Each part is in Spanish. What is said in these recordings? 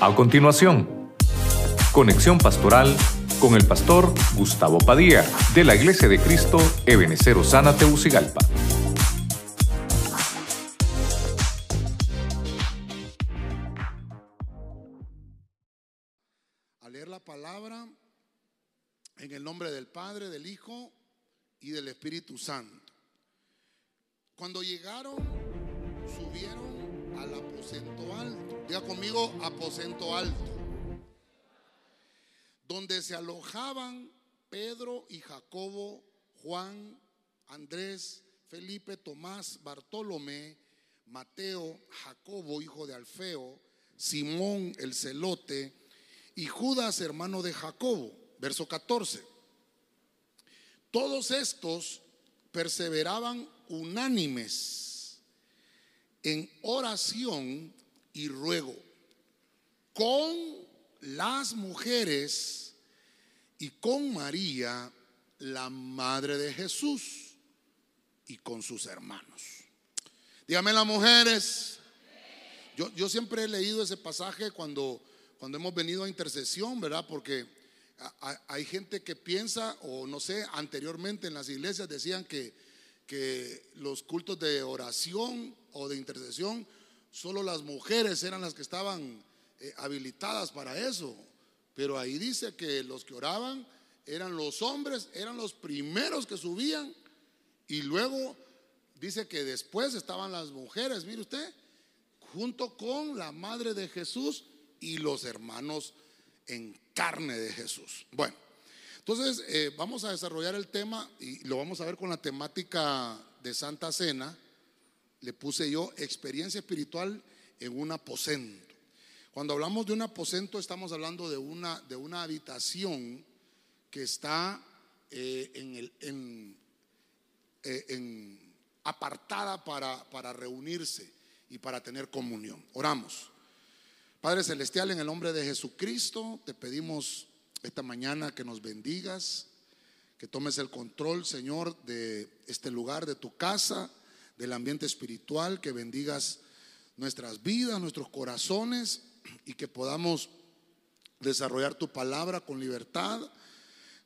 A continuación, conexión pastoral con el pastor Gustavo Padilla de la Iglesia de Cristo Ebenecer Osana Teucigalpa. A leer la palabra en el nombre del Padre, del Hijo y del Espíritu Santo. Cuando llegaron, subieron al aposento alto. Diga conmigo, aposento alto. Donde se alojaban Pedro y Jacobo, Juan, Andrés, Felipe, Tomás, Bartolomé, Mateo, Jacobo, hijo de Alfeo, Simón el celote y Judas, hermano de Jacobo. Verso 14. Todos estos perseveraban unánimes en oración y ruego con las mujeres y con María, la madre de Jesús, y con sus hermanos. Dígame las mujeres. Yo, yo siempre he leído ese pasaje cuando, cuando hemos venido a intercesión, ¿verdad? Porque hay gente que piensa, o no sé, anteriormente en las iglesias decían que, que los cultos de oración o de intercesión, solo las mujeres eran las que estaban eh, habilitadas para eso. Pero ahí dice que los que oraban eran los hombres, eran los primeros que subían y luego dice que después estaban las mujeres, mire usted, junto con la madre de Jesús y los hermanos en carne de Jesús. Bueno, entonces eh, vamos a desarrollar el tema y lo vamos a ver con la temática de Santa Cena. Le puse yo experiencia espiritual en un aposento. Cuando hablamos de un aposento estamos hablando de una, de una habitación que está eh, en el, en, eh, en apartada para, para reunirse y para tener comunión. Oramos. Padre Celestial, en el nombre de Jesucristo, te pedimos esta mañana que nos bendigas, que tomes el control, Señor, de este lugar, de tu casa, del ambiente espiritual, que bendigas nuestras vidas, nuestros corazones y que podamos desarrollar tu palabra con libertad.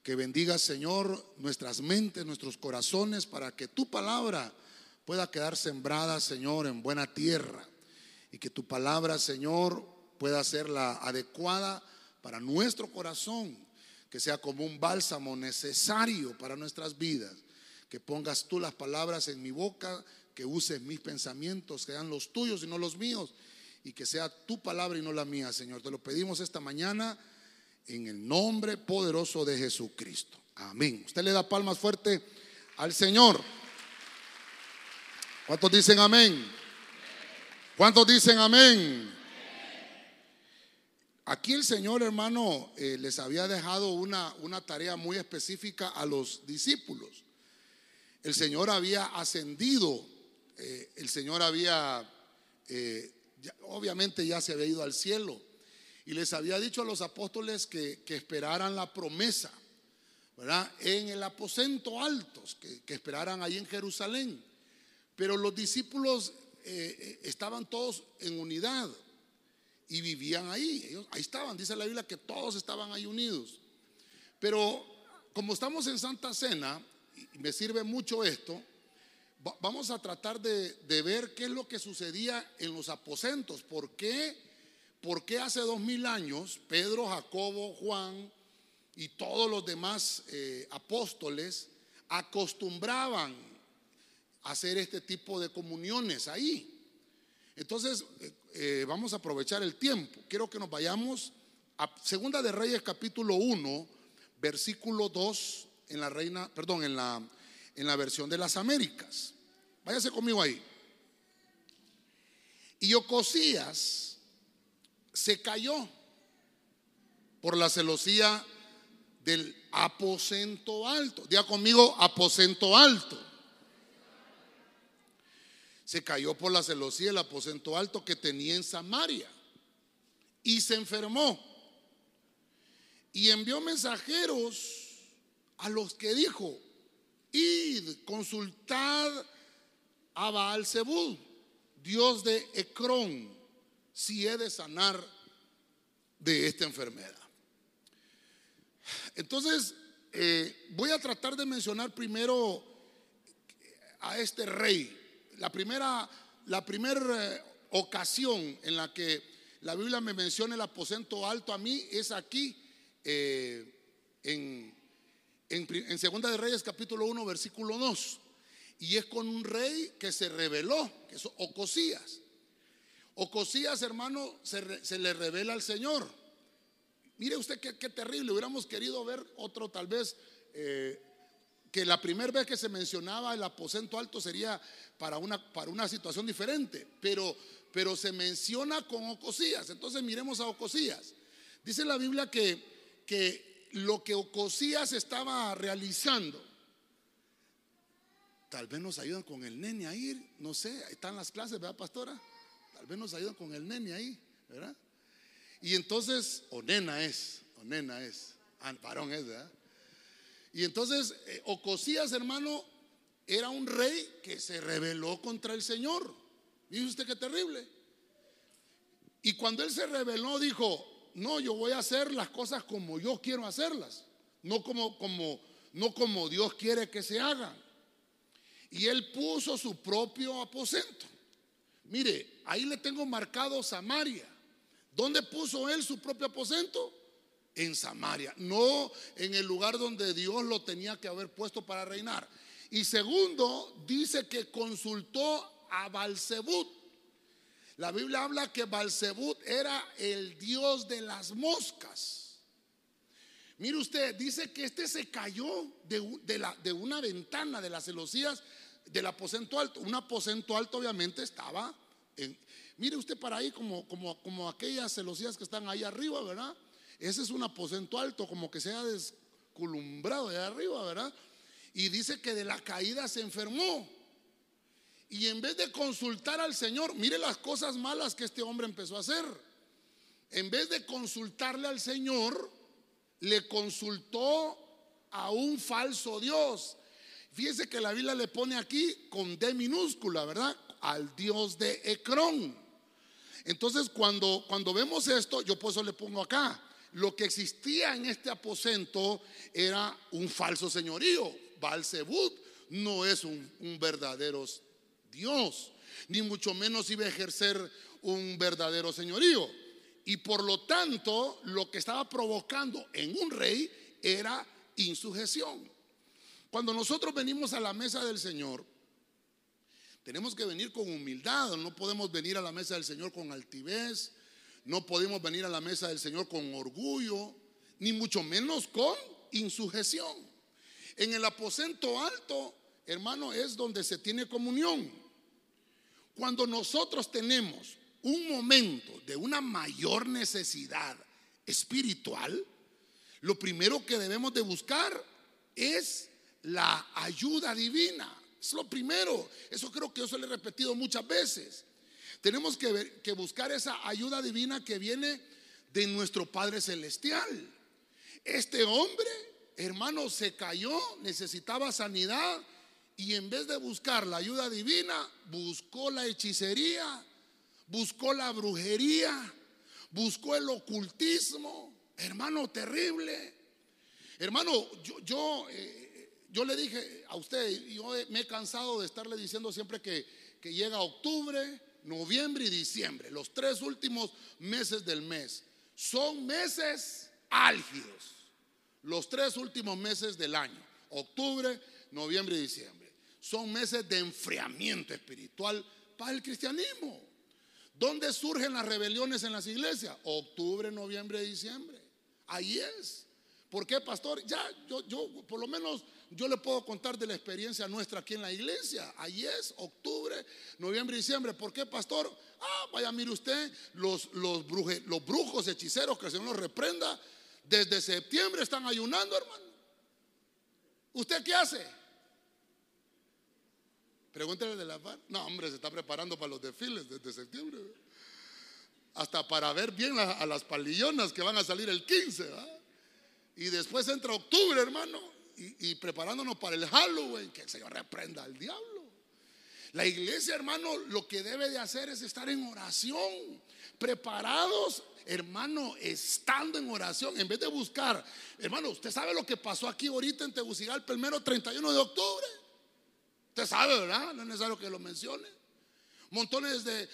Que bendigas, Señor, nuestras mentes, nuestros corazones, para que tu palabra pueda quedar sembrada, Señor, en buena tierra. Y que tu palabra, Señor, pueda ser la adecuada para nuestro corazón, que sea como un bálsamo necesario para nuestras vidas. Que pongas tú las palabras en mi boca, que uses mis pensamientos, sean los tuyos y no los míos, y que sea tu palabra y no la mía, Señor. Te lo pedimos esta mañana en el nombre poderoso de Jesucristo. Amén. Usted le da palmas fuerte al Señor. ¿Cuántos dicen amén? ¿Cuántos dicen amén? Aquí el Señor, hermano, eh, les había dejado una, una tarea muy específica a los discípulos. El Señor había ascendido, eh, el Señor había, eh, obviamente ya se había ido al cielo, y les había dicho a los apóstoles que, esperaran la promesa, ¿verdad? En el aposento altos, que, esperaran ahí en Jerusalén. Pero los discípulos estaban todos en unidad y vivían ahí. Ellos, ahí estaban, dice la Biblia que todos estaban ahí unidos. Pero como estamos en Santa Cena, y me sirve mucho esto, vamos a tratar de, ver qué es lo que sucedía en los aposentos. ¿Por qué? ¿Por qué hace dos mil años Pedro, Jacobo, Juan y todos los demás eh, apóstoles acostumbraban hacer este tipo de comuniones ahí? Entonces, eh, eh, vamos a aprovechar el tiempo. Quiero que nos vayamos a Segunda de Reyes capítulo 1, versículo 2 en la reina, perdón, en la en la versión de las Américas. Váyase conmigo ahí. Y Ocosías se cayó por la celosía del aposento alto. Diga conmigo, aposento alto se cayó por la celosía el aposento alto que tenía en Samaria y se enfermó. Y envió mensajeros a los que dijo, id, consultad a Baal Zebú, Dios de Ecrón, si he de sanar de esta enfermedad. Entonces, eh, voy a tratar de mencionar primero a este rey. La primera, la primera eh, ocasión en la que la Biblia me menciona el aposento alto a mí es aquí eh, en, en, Segunda de Reyes capítulo 1 versículo 2. Y es con un rey que se reveló, que es Ocosías. Ocosías, hermano, se, le revela al Señor. Mire usted qué, terrible. Hubiéramos querido ver otro tal vez eh, que la primera vez que se mencionaba el aposento alto sería para una, para una situación diferente, pero, pero se menciona con Ocosías. Entonces miremos a Ocosías. Dice la Biblia que, que lo que Ocosías estaba realizando, tal vez nos ayudan con el nene a ir, no sé, están las clases, ¿verdad, pastora? Tal vez nos ayudan con el nene ahí, ¿verdad? Y entonces, o es, o nena es, ah, varón es, ¿verdad? Y entonces, eh, Ocosías, hermano, era un rey que se rebeló contra el Señor. Dice usted qué terrible. Y cuando él se rebeló, dijo: No, yo voy a hacer las cosas como yo quiero hacerlas, no como, como, no como Dios quiere que se hagan. Y él puso su propio aposento. Mire, ahí le tengo marcado Samaria. ¿Dónde puso él su propio aposento? en Samaria, no en el lugar donde Dios lo tenía que haber puesto para reinar. Y segundo, dice que consultó a Balzebut. La Biblia habla que Balzebut era el dios de las moscas. Mire usted, dice que este se cayó de, una ventana de las celosías del aposento alto. Un aposento alto obviamente estaba en... Mire usted para ahí como aquellas celosías que están ahí arriba, ¿verdad? Ese es un aposento alto, como que se ha descolumbrado de arriba, ¿verdad? Y dice que de la caída se enfermó. Y en vez de consultar al Señor, mire las cosas malas que este hombre empezó a hacer. En vez de consultarle al Señor, le consultó a un falso Dios. Fíjese que la Biblia le pone aquí con D minúscula, ¿verdad? Al Dios de Ecrón. Entonces, cuando, cuando vemos esto, yo por eso le pongo acá, lo que existía en este aposento era un falso señorío. Balzebut no es un, verdadero Dios, ni mucho menos iba a ejercer un verdadero señorío. Y por lo tanto, lo que estaba provocando en un rey era insujeción. Cuando nosotros venimos a la mesa del Señor, tenemos que venir con humildad, no podemos venir a la mesa del Señor con altivez, no podemos venir a la mesa del Señor con orgullo, ni mucho menos con insujeción. En el aposento alto, hermano, es donde se tiene comunión. Cuando nosotros tenemos un momento de una mayor necesidad espiritual, lo primero que debemos de buscar es la ayuda divina. Es lo primero. Eso creo que yo se lo he repetido muchas veces. Tenemos que, buscar esa ayuda divina que viene de nuestro Padre Celestial. Este hombre, hermano, se cayó, necesitaba sanidad y en vez de buscar la ayuda divina, buscó la hechicería, buscó la brujería, buscó el ocultismo. Hermano, terrible. Hermano, yo, yo, eh, yo le dije a usted, yo me he cansado de estarle diciendo siempre que, que llega octubre, noviembre y diciembre, los tres últimos meses del mes, son meses álgidos. Los tres últimos meses del año, octubre, noviembre y diciembre, son meses de enfriamiento espiritual para el cristianismo. ¿Dónde surgen las rebeliones en las iglesias? Octubre, noviembre diciembre. Ahí es. ¿Por qué, pastor? Ya, yo, yo, por lo menos yo le puedo contar de la experiencia nuestra aquí en la iglesia. Ahí es, octubre, noviembre diciembre. ¿Por qué, pastor? Ah, vaya, mire usted, los, los, los brujos hechiceros, que el Señor los reprenda, desde septiembre están ayunando, hermano. ¿Usted qué hace? Pregúntele de la par. No, hombre, se está preparando para los desfiles desde septiembre. Hasta para ver bien a, las palillonas que van a salir el 15. ¿verdad? Y después entra octubre, hermano, y, preparándonos para el Halloween, que el Señor reprenda al diablo. La iglesia, hermano, lo que debe de hacer es estar en oración, preparados, hermano, estando en oración, en vez de buscar, hermano, usted sabe lo que pasó aquí ahorita en Tegucigalpa el mero 31 de octubre. Usted sabe, ¿verdad? No es necesario que lo mencione. Montones de,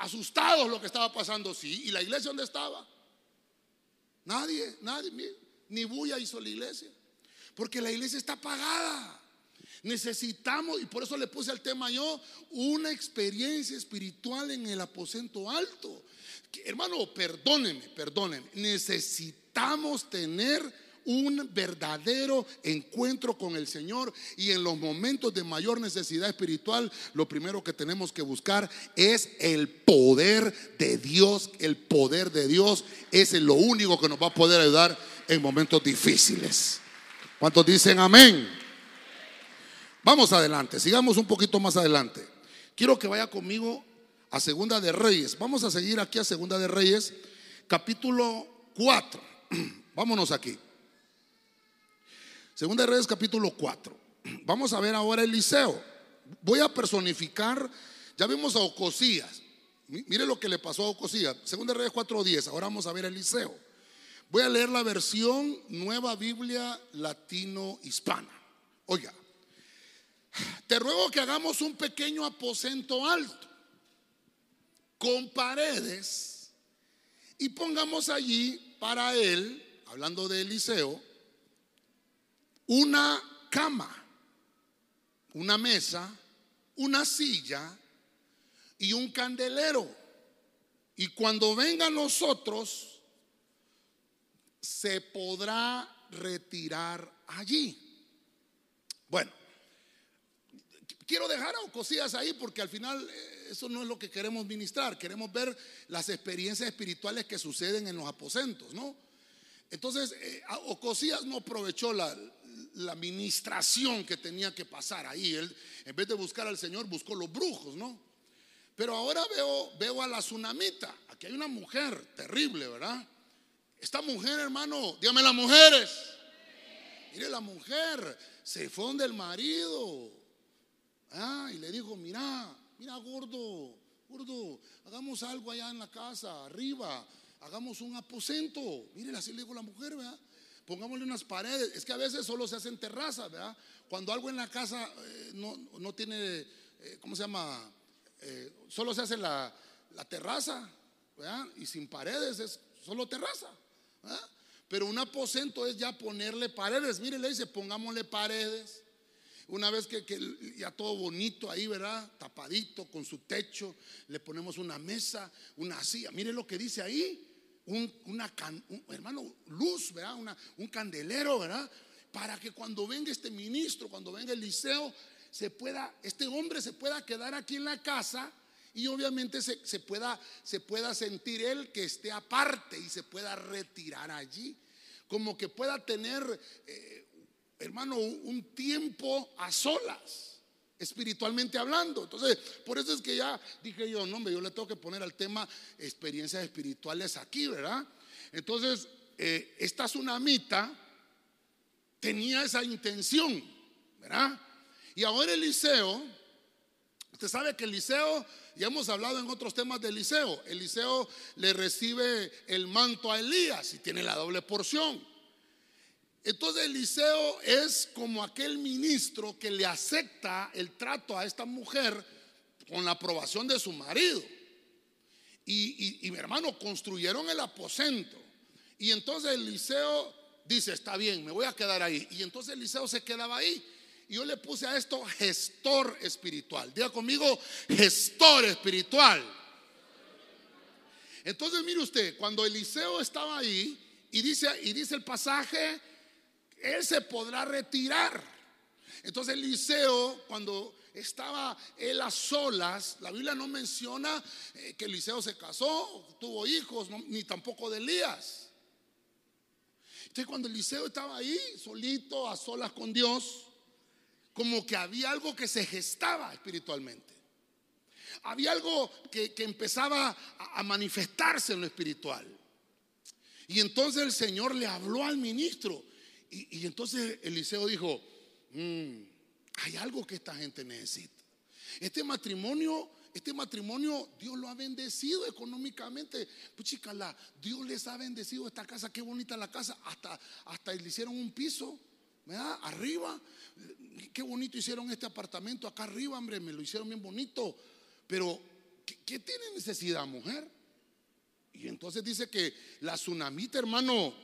asustados lo que estaba pasando, sí. ¿Y la iglesia dónde estaba? Nadie, nadie, ni bulla hizo la iglesia. Porque la iglesia está apagada. Necesitamos, y por eso le puse al tema yo, una experiencia espiritual en el aposento alto. Hermano, perdónenme, perdónenme. Necesitamos tener un verdadero encuentro con el Señor y en los momentos de mayor necesidad espiritual, lo primero que tenemos que buscar es el poder de Dios. El poder de Dios es lo único que nos va a poder ayudar en momentos difíciles. ¿Cuántos dicen amén? Vamos adelante, sigamos un poquito más adelante. Quiero que vaya conmigo a Segunda de Reyes. Vamos a seguir aquí a Segunda de Reyes, capítulo 4. Vámonos aquí. Segunda de Reyes, capítulo 4. Vamos a ver ahora Eliseo. Voy a personificar, ya vimos a Ocosías. Mire lo que le pasó a Ocosías. Segunda de Reyes 4.10. Ahora vamos a ver a Eliseo. Voy a leer la versión Nueva Biblia Latino Hispana. Oiga, te ruego que hagamos un pequeño aposento alto con paredes y pongamos allí para él, hablando de Eliseo, una cama, una mesa, una silla y un candelero. Y cuando venga nosotros, se podrá retirar allí. Bueno, quiero dejar a cosillas ahí porque al final eh, eso no es lo que queremos ministrar. Queremos ver las experiencias espirituales que suceden en los aposentos, ¿no? Entonces, eh, Ocosías no aprovechó la, la ministración que tenía que pasar ahí. Él, en vez de buscar al Señor, buscó los brujos, ¿no? Pero ahora veo, veo a la tsunamita. Aquí hay una mujer terrible, ¿verdad? Esta mujer, hermano, dígame las mujeres. Mire, la mujer se fue donde el marido. Ah, y le dijo, mira, mira, gordo, gordo, hagamos algo allá en la casa, arriba, hagamos un aposento. Mire, así le dijo la mujer, ¿verdad? Pongámosle unas paredes. Es que a veces solo se hacen terrazas, ¿verdad? Cuando algo en la casa eh, no, tiene, eh, ¿cómo se llama? Eh, solo se hace la, la terraza, ¿verdad? Y sin paredes es solo terraza. Pero un aposento es ya ponerle paredes. Mire, le dice, pongámosle paredes. Una vez que, ya todo bonito ahí, ¿verdad? Tapadito, con su techo, le ponemos una mesa, una silla. Mire lo que dice ahí. Un, una hermano, luz, ¿verdad? Un candelero, ¿verdad? Para que cuando venga este ministro, cuando venga el liceo, se pueda, este hombre se pueda quedar aquí en la casa y obviamente se, pueda, se pueda sentir él que esté aparte y se pueda retirar allí. Como que pueda tener, eh, hermano, un, tiempo a solas espiritualmente hablando. Entonces, por eso es que ya dije yo, no, hombre, yo le tengo que poner al tema experiencias espirituales aquí, ¿verdad? Entonces, eh, esta tsunamita tenía esa intención, ¿verdad? Y ahora Eliseo, usted sabe que Eliseo ya hemos hablado en otros temas de Eliseo. Eliseo le recibe el manto a Elías y tiene la doble porción. Entonces Eliseo es como aquel ministro que le acepta el trato a esta mujer con la aprobación de su marido. Y, mi hermano construyeron el aposento. Y entonces Eliseo dice, está bien, me voy a quedar ahí. Y entonces Eliseo se quedaba ahí. Y yo le puse a esto gestor espiritual. Diga conmigo, gestor espiritual. Entonces, mire usted, cuando Eliseo estaba ahí y dice, y dice el pasaje, él se podrá retirar. Entonces Eliseo, cuando estaba él a solas, la Biblia no menciona eh, que Eliseo se casó, tuvo hijos, ni tampoco de Elías. Entonces cuando Eliseo estaba ahí, solito, a solas con Dios, como que había algo que se gestaba espiritualmente. Había algo que, empezaba a, manifestarse en lo espiritual. Y entonces el Señor le habló al ministro. Y, entonces Eliseo dijo, mm, hay algo que esta gente necesita. Este matrimonio, este matrimonio, Dios lo ha bendecido económicamente. Pues Dios les ha bendecido esta casa, qué bonita la casa. Hasta, hasta le hicieron un piso, ¿verdad? Arriba. Qué bonito hicieron este apartamento acá arriba, hombre, me lo hicieron bien bonito. Pero, ¿qué, qué tiene necesidad, mujer? Y entonces dice que la tsunamita, hermano,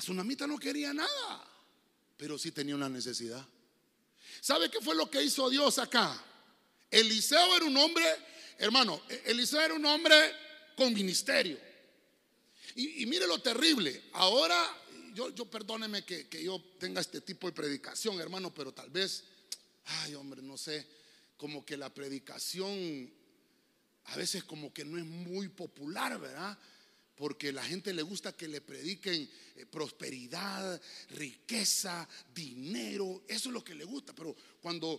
la tsunamita no quería nada, pero sí tenía una necesidad. ¿Sabe qué fue lo que hizo Dios acá? Eliseo era un hombre, hermano, Eliseo era un hombre con ministerio. Y, mire lo terrible. Ahora, yo, yo perdóneme que, que yo tenga este tipo de predicación, hermano, pero tal vez, ay hombre, no sé, como que la predicación a veces como que no es muy popular, ¿verdad? Porque la gente le gusta que le prediquen eh, prosperidad, riqueza, dinero, eso es lo que le gusta, pero cuando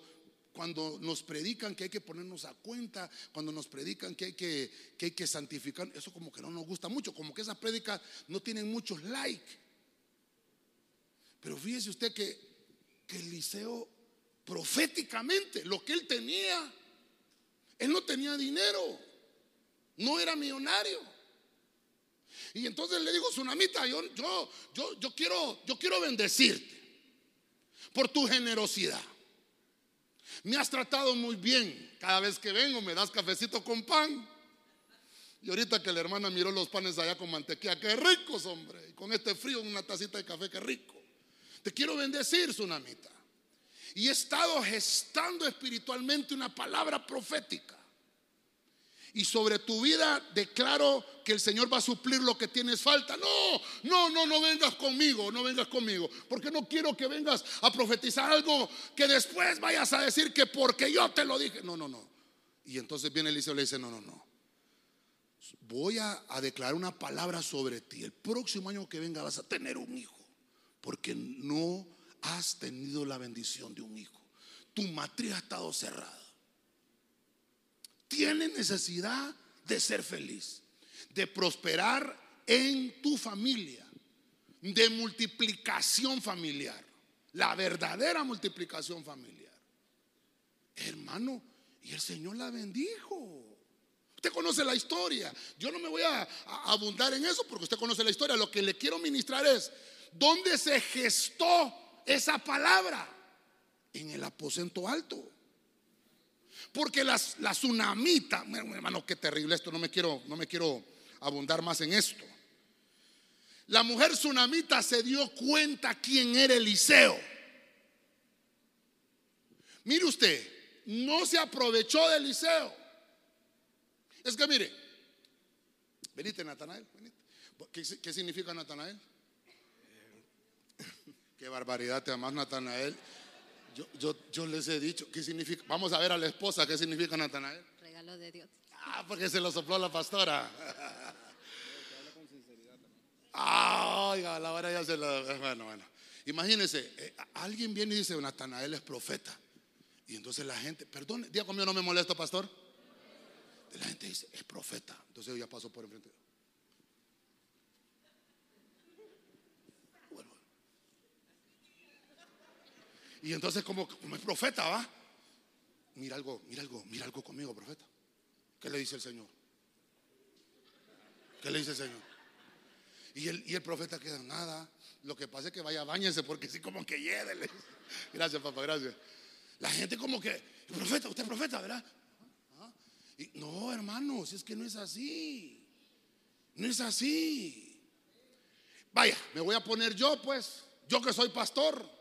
cuando nos predican que hay que ponernos a cuenta, cuando nos predican que hay que, que, hay que santificar, eso como que no nos gusta mucho, como que esas prédicas no tienen muchos likes. Pero fíjese usted que, que Eliseo proféticamente, lo que él tenía, él no tenía dinero, no era millonario. Y entonces le digo, Tsunamita, yo, yo, yo, yo, quiero, yo quiero bendecirte por tu generosidad. Me has tratado muy bien. Cada vez que vengo me das cafecito con pan. Y ahorita que la hermana miró los panes allá con mantequilla, qué ricos, hombre. Y con este frío, una tacita de café, qué rico. Te quiero bendecir, Tsunamita. Y he estado gestando espiritualmente una palabra profética. Y sobre tu vida declaro que el Señor va a suplir lo que tienes falta. No, no, no, no vengas conmigo, no vengas conmigo. Porque no quiero que vengas a profetizar algo que después vayas a decir que porque yo te lo dije. No, no, no. Y entonces viene Eliseo y le dice, no, no, no. Voy a, a declarar una palabra sobre ti. El próximo año que venga vas a tener un hijo. Porque no has tenido la bendición de un hijo. Tu matriz ha estado cerrada. Tienes necesidad de ser feliz, de prosperar en tu familia, de multiplicación familiar, la verdadera multiplicación familiar. Hermano, y el Señor la bendijo. Usted conoce la historia. Yo no me voy a, a, abundar en eso porque usted conoce la historia. Lo que le quiero ministrar es, ¿dónde se gestó esa palabra en el aposento alto. Porque las, la tsunamita, hermano, qué terrible esto, no me quiero, no me quiero abundar más en esto. La mujer tsunamita se dio cuenta quién era Eliseo. Mire usted, no se aprovechó de Eliseo. Es que mire, venite Natanael, ¿Qué, ¿Qué significa Natanael? Qué barbaridad, te amas Natanael. Yo, yo, yo, les he dicho, ¿qué significa? Vamos a ver a la esposa, ¿qué significa Natanael? Regalo de Dios. Ah, porque se lo sopló la pastora. Ah, oiga, la hora ya se lo. Bueno, bueno. Imagínense, eh, alguien viene y dice, Natanael es profeta. Y entonces la gente, perdón, diga conmigo, no me molesto, pastor. La gente dice, es profeta. Entonces yo ya paso por enfrente. Y entonces como, es profeta, ¿va? Mira algo, mira algo, mira algo conmigo, profeta. ¿Qué le dice el Señor? ¿Qué le dice el Señor? Y el, y el profeta queda nada. Lo que pasa es que vaya, bañense porque sí como que hiede. Gracias, papá, gracias. La gente como que, profeta, usted es profeta, ¿verdad? Y, no, hermanos, es que no es así. No es así. Vaya, me voy a poner yo, pues, yo que soy pastor.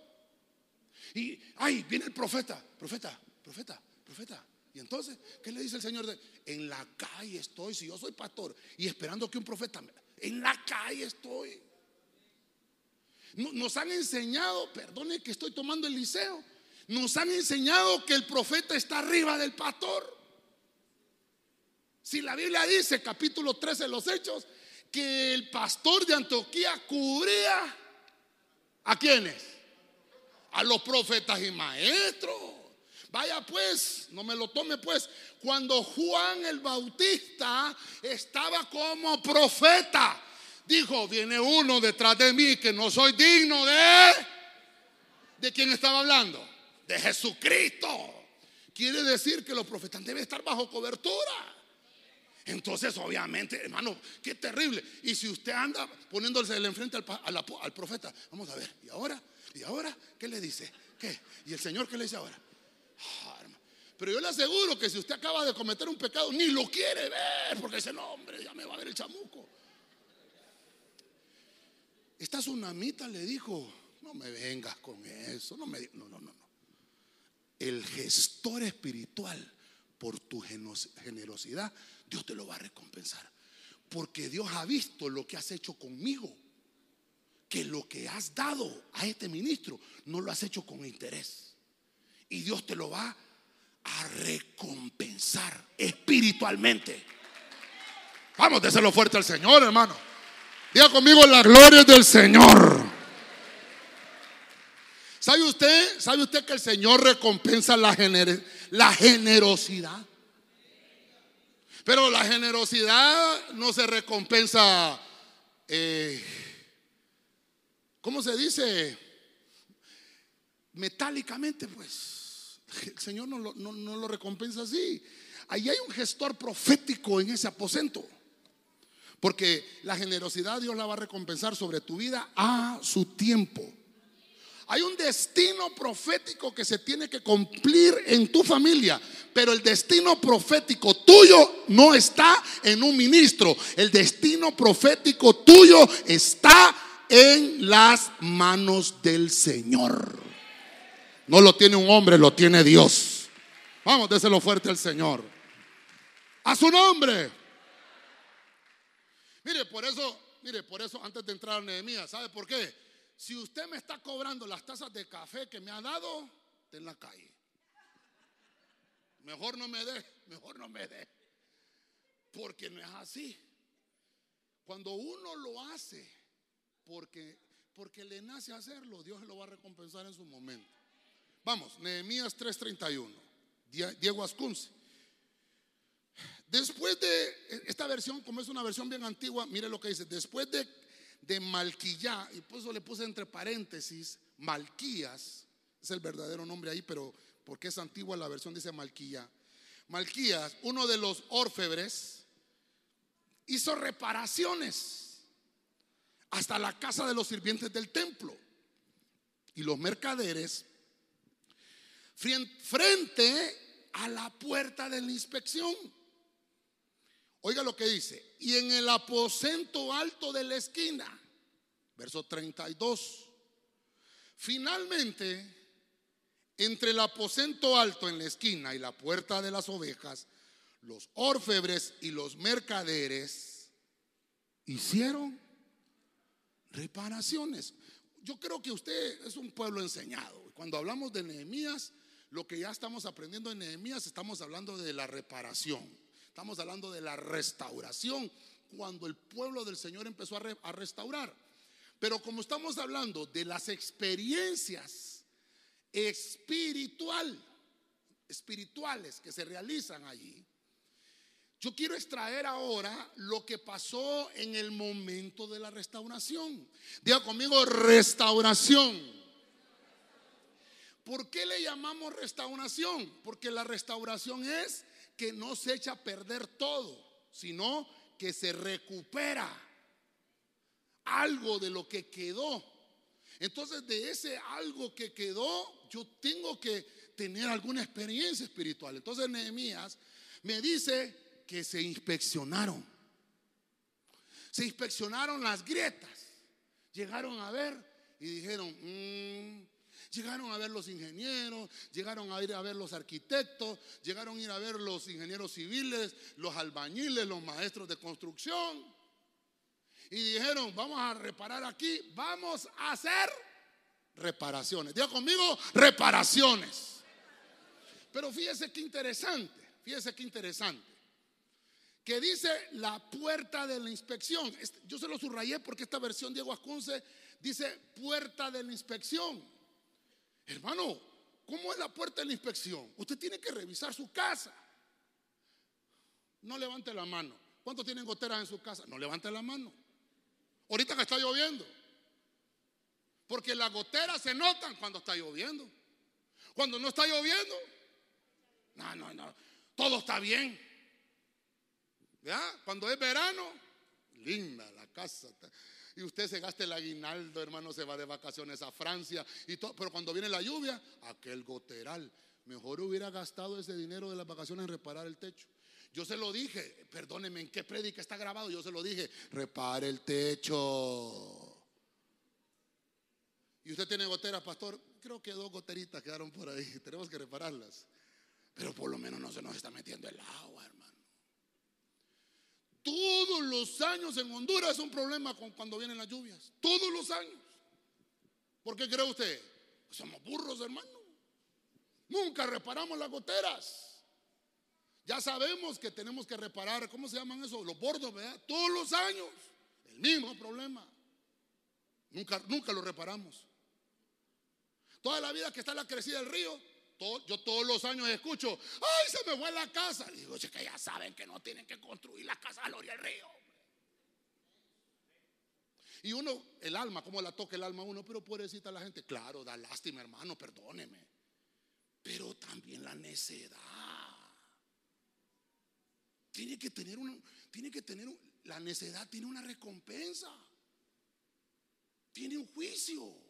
Y, ay, viene el profeta, profeta, profeta, profeta. Y entonces, ¿qué le dice el Señor? En la calle estoy, si yo soy pastor, y esperando que un profeta, en la calle estoy. Nos han enseñado, perdone que estoy tomando el liceo, nos han enseñado que el profeta está arriba del pastor. Si la Biblia dice, capítulo 13 de los Hechos, que el pastor de Antioquía cubría a quienes? A los profetas y maestros. Vaya pues, no me lo tome pues, cuando Juan el Bautista estaba como profeta, dijo, viene uno detrás de mí que no soy digno de... ¿De quién estaba hablando? De Jesucristo. quiere decir que los profetas deben estar bajo cobertura. Entonces, obviamente, hermano, qué terrible. Y si usted anda poniéndose enfrente al, al, profeta, vamos a ver, ¿y ahora? ¿Y ahora qué le dice? ¿Qué? ¿Y el Señor qué le dice ahora? Ah, pero yo le aseguro que si usted acaba de cometer un pecado, ni lo quiere ver, porque ese nombre ya me va a ver el chamuco. Esta tsunamita le dijo, no me vengas con eso, no me no, no, no, no. El gestor espiritual por tu generosidad, Dios te lo va a recompensar. Porque Dios ha visto lo que has hecho conmigo. Que lo que has dado a este ministro no lo has hecho con interés. Y Dios te lo va a recompensar espiritualmente. Vamos, déselo fuerte al Señor, hermano. Diga conmigo la gloria del Señor. ¿Sabe usted? ¿Sabe usted que el Señor recompensa la, la generosidad? Pero la generosidad no se recompensa, eh, ¿cómo se dice? Metálicamente, pues. El Señor no lo, recompensa así. Ahí hay un gestor profético en ese aposento. Porque la generosidad Dios la va a recompensar sobre tu vida a su tiempo. Hay un destino profético que se tiene que cumplir en tu familia, pero el destino profético tuyo no está en un ministro. El destino profético tuyo está en las manos del Señor. No lo tiene un hombre, lo tiene Dios. Vamos, déselo fuerte al Señor. A su nombre. Mire, por eso, mire, por eso antes de entrar a Nehemías, ¿sabe por qué? Si usted me está cobrando las tazas de café que me ha dado, en la calle. Mejor no me dé, mejor no me dé. Porque no es así. Cuando uno lo hace porque, porque le nace hacerlo, Dios lo va a recompensar en su momento. Vamos, Nehemías 3:31. Diego Ascunce. Después de esta versión, como es una versión bien antigua, mire lo que dice. Después de, de Malquillá, y por eso le puse entre paréntesis, Malquías, es el verdadero nombre ahí, pero porque es antigua la versión dice Malquillá. Malquías, uno de los orfebres, hizo reparaciones hasta la casa de los sirvientes del templo. Y los mercaderes frente a la puerta de la inspección. Oiga lo que dice, y en el aposento alto de la esquina, verso 32, finalmente, entre el aposento alto en la esquina y la puerta de las ovejas, los orfebres y los mercaderes hicieron reparaciones. Yo creo que usted es un pueblo enseñado. Cuando hablamos de Nehemías, lo que ya estamos aprendiendo en Nehemías, estamos hablando de la reparación, estamos hablando de la restauración, cuando el pueblo del Señor empezó a, restaurar. Pero como estamos hablando de las experiencias espiritual, espirituales que se realizan allí, yo quiero extraer ahora lo que pasó en el momento de la restauración. Diga conmigo, restauración. ¿Por qué le llamamos restauración? Porque la restauración es que no se echa a perder todo, sino que se recupera algo de lo que quedó. Entonces de ese algo que quedó, yo tengo que tener alguna experiencia espiritual. Entonces Nehemías me dice que se inspeccionaron. Se inspeccionaron las grietas. Llegaron a ver y dijeron, mmm, Llegaron a ver los ingenieros, llegaron a ir a ver los arquitectos, llegaron a ir a ver los ingenieros civiles, los albañiles, los maestros de construcción. Y dijeron, vamos a reparar aquí, vamos a hacer reparaciones. Diga conmigo, reparaciones. Pero fíjese qué interesante, fíjese qué interesante. Que dice la puerta de la inspección. Este, yo se lo subrayé porque esta versión Diego Ascunce dice puerta de la inspección. Hermano, ¿cómo es la puerta de la inspección? Usted tiene que revisar su casa. No levante la mano. ¿Cuántos tienen goteras en su casa? No levante la mano. Ahorita que está lloviendo. Porque las goteras se notan cuando está lloviendo. Cuando no está lloviendo, No, no, no. Todo está bien. ¿Ya? Cuando es verano, linda la casa. Y usted se gasta el aguinaldo, hermano, se va de vacaciones a Francia. Y todo, pero cuando viene la lluvia, aquel goteral. Mejor hubiera gastado ese dinero de las vacaciones en reparar el techo. Yo se lo dije, perdóneme, ¿en qué prédica está grabado? Yo se lo dije, repare el techo. Y usted tiene goteras, pastor. Creo que dos goteritas quedaron por ahí. Tenemos que repararlas. Pero por lo menos no se nos está metiendo el agua, hermano. Todos los años en Honduras es un problema con cuando vienen las lluvias. Todos los años. ¿Por qué cree usted? Pues somos burros, hermano. Nunca reparamos las goteras. Ya sabemos que tenemos que reparar, ¿cómo se llaman eso? Los bordos, ¿verdad? Todos los años. El mismo problema. Nunca, nunca lo reparamos. Toda la vida que está la crecida del río, yo todos los años escucho, ay, se me fue la casa. digo, es que ya saben que no tienen que construir la casa a la del río. Y uno, el alma, ¿cómo la toca el alma uno? Pero pobrecita la gente, claro, da lástima, hermano, perdóneme. Pero también la necedad. Tiene que tener un, tiene que tener, la necedad tiene una recompensa. Tiene un juicio.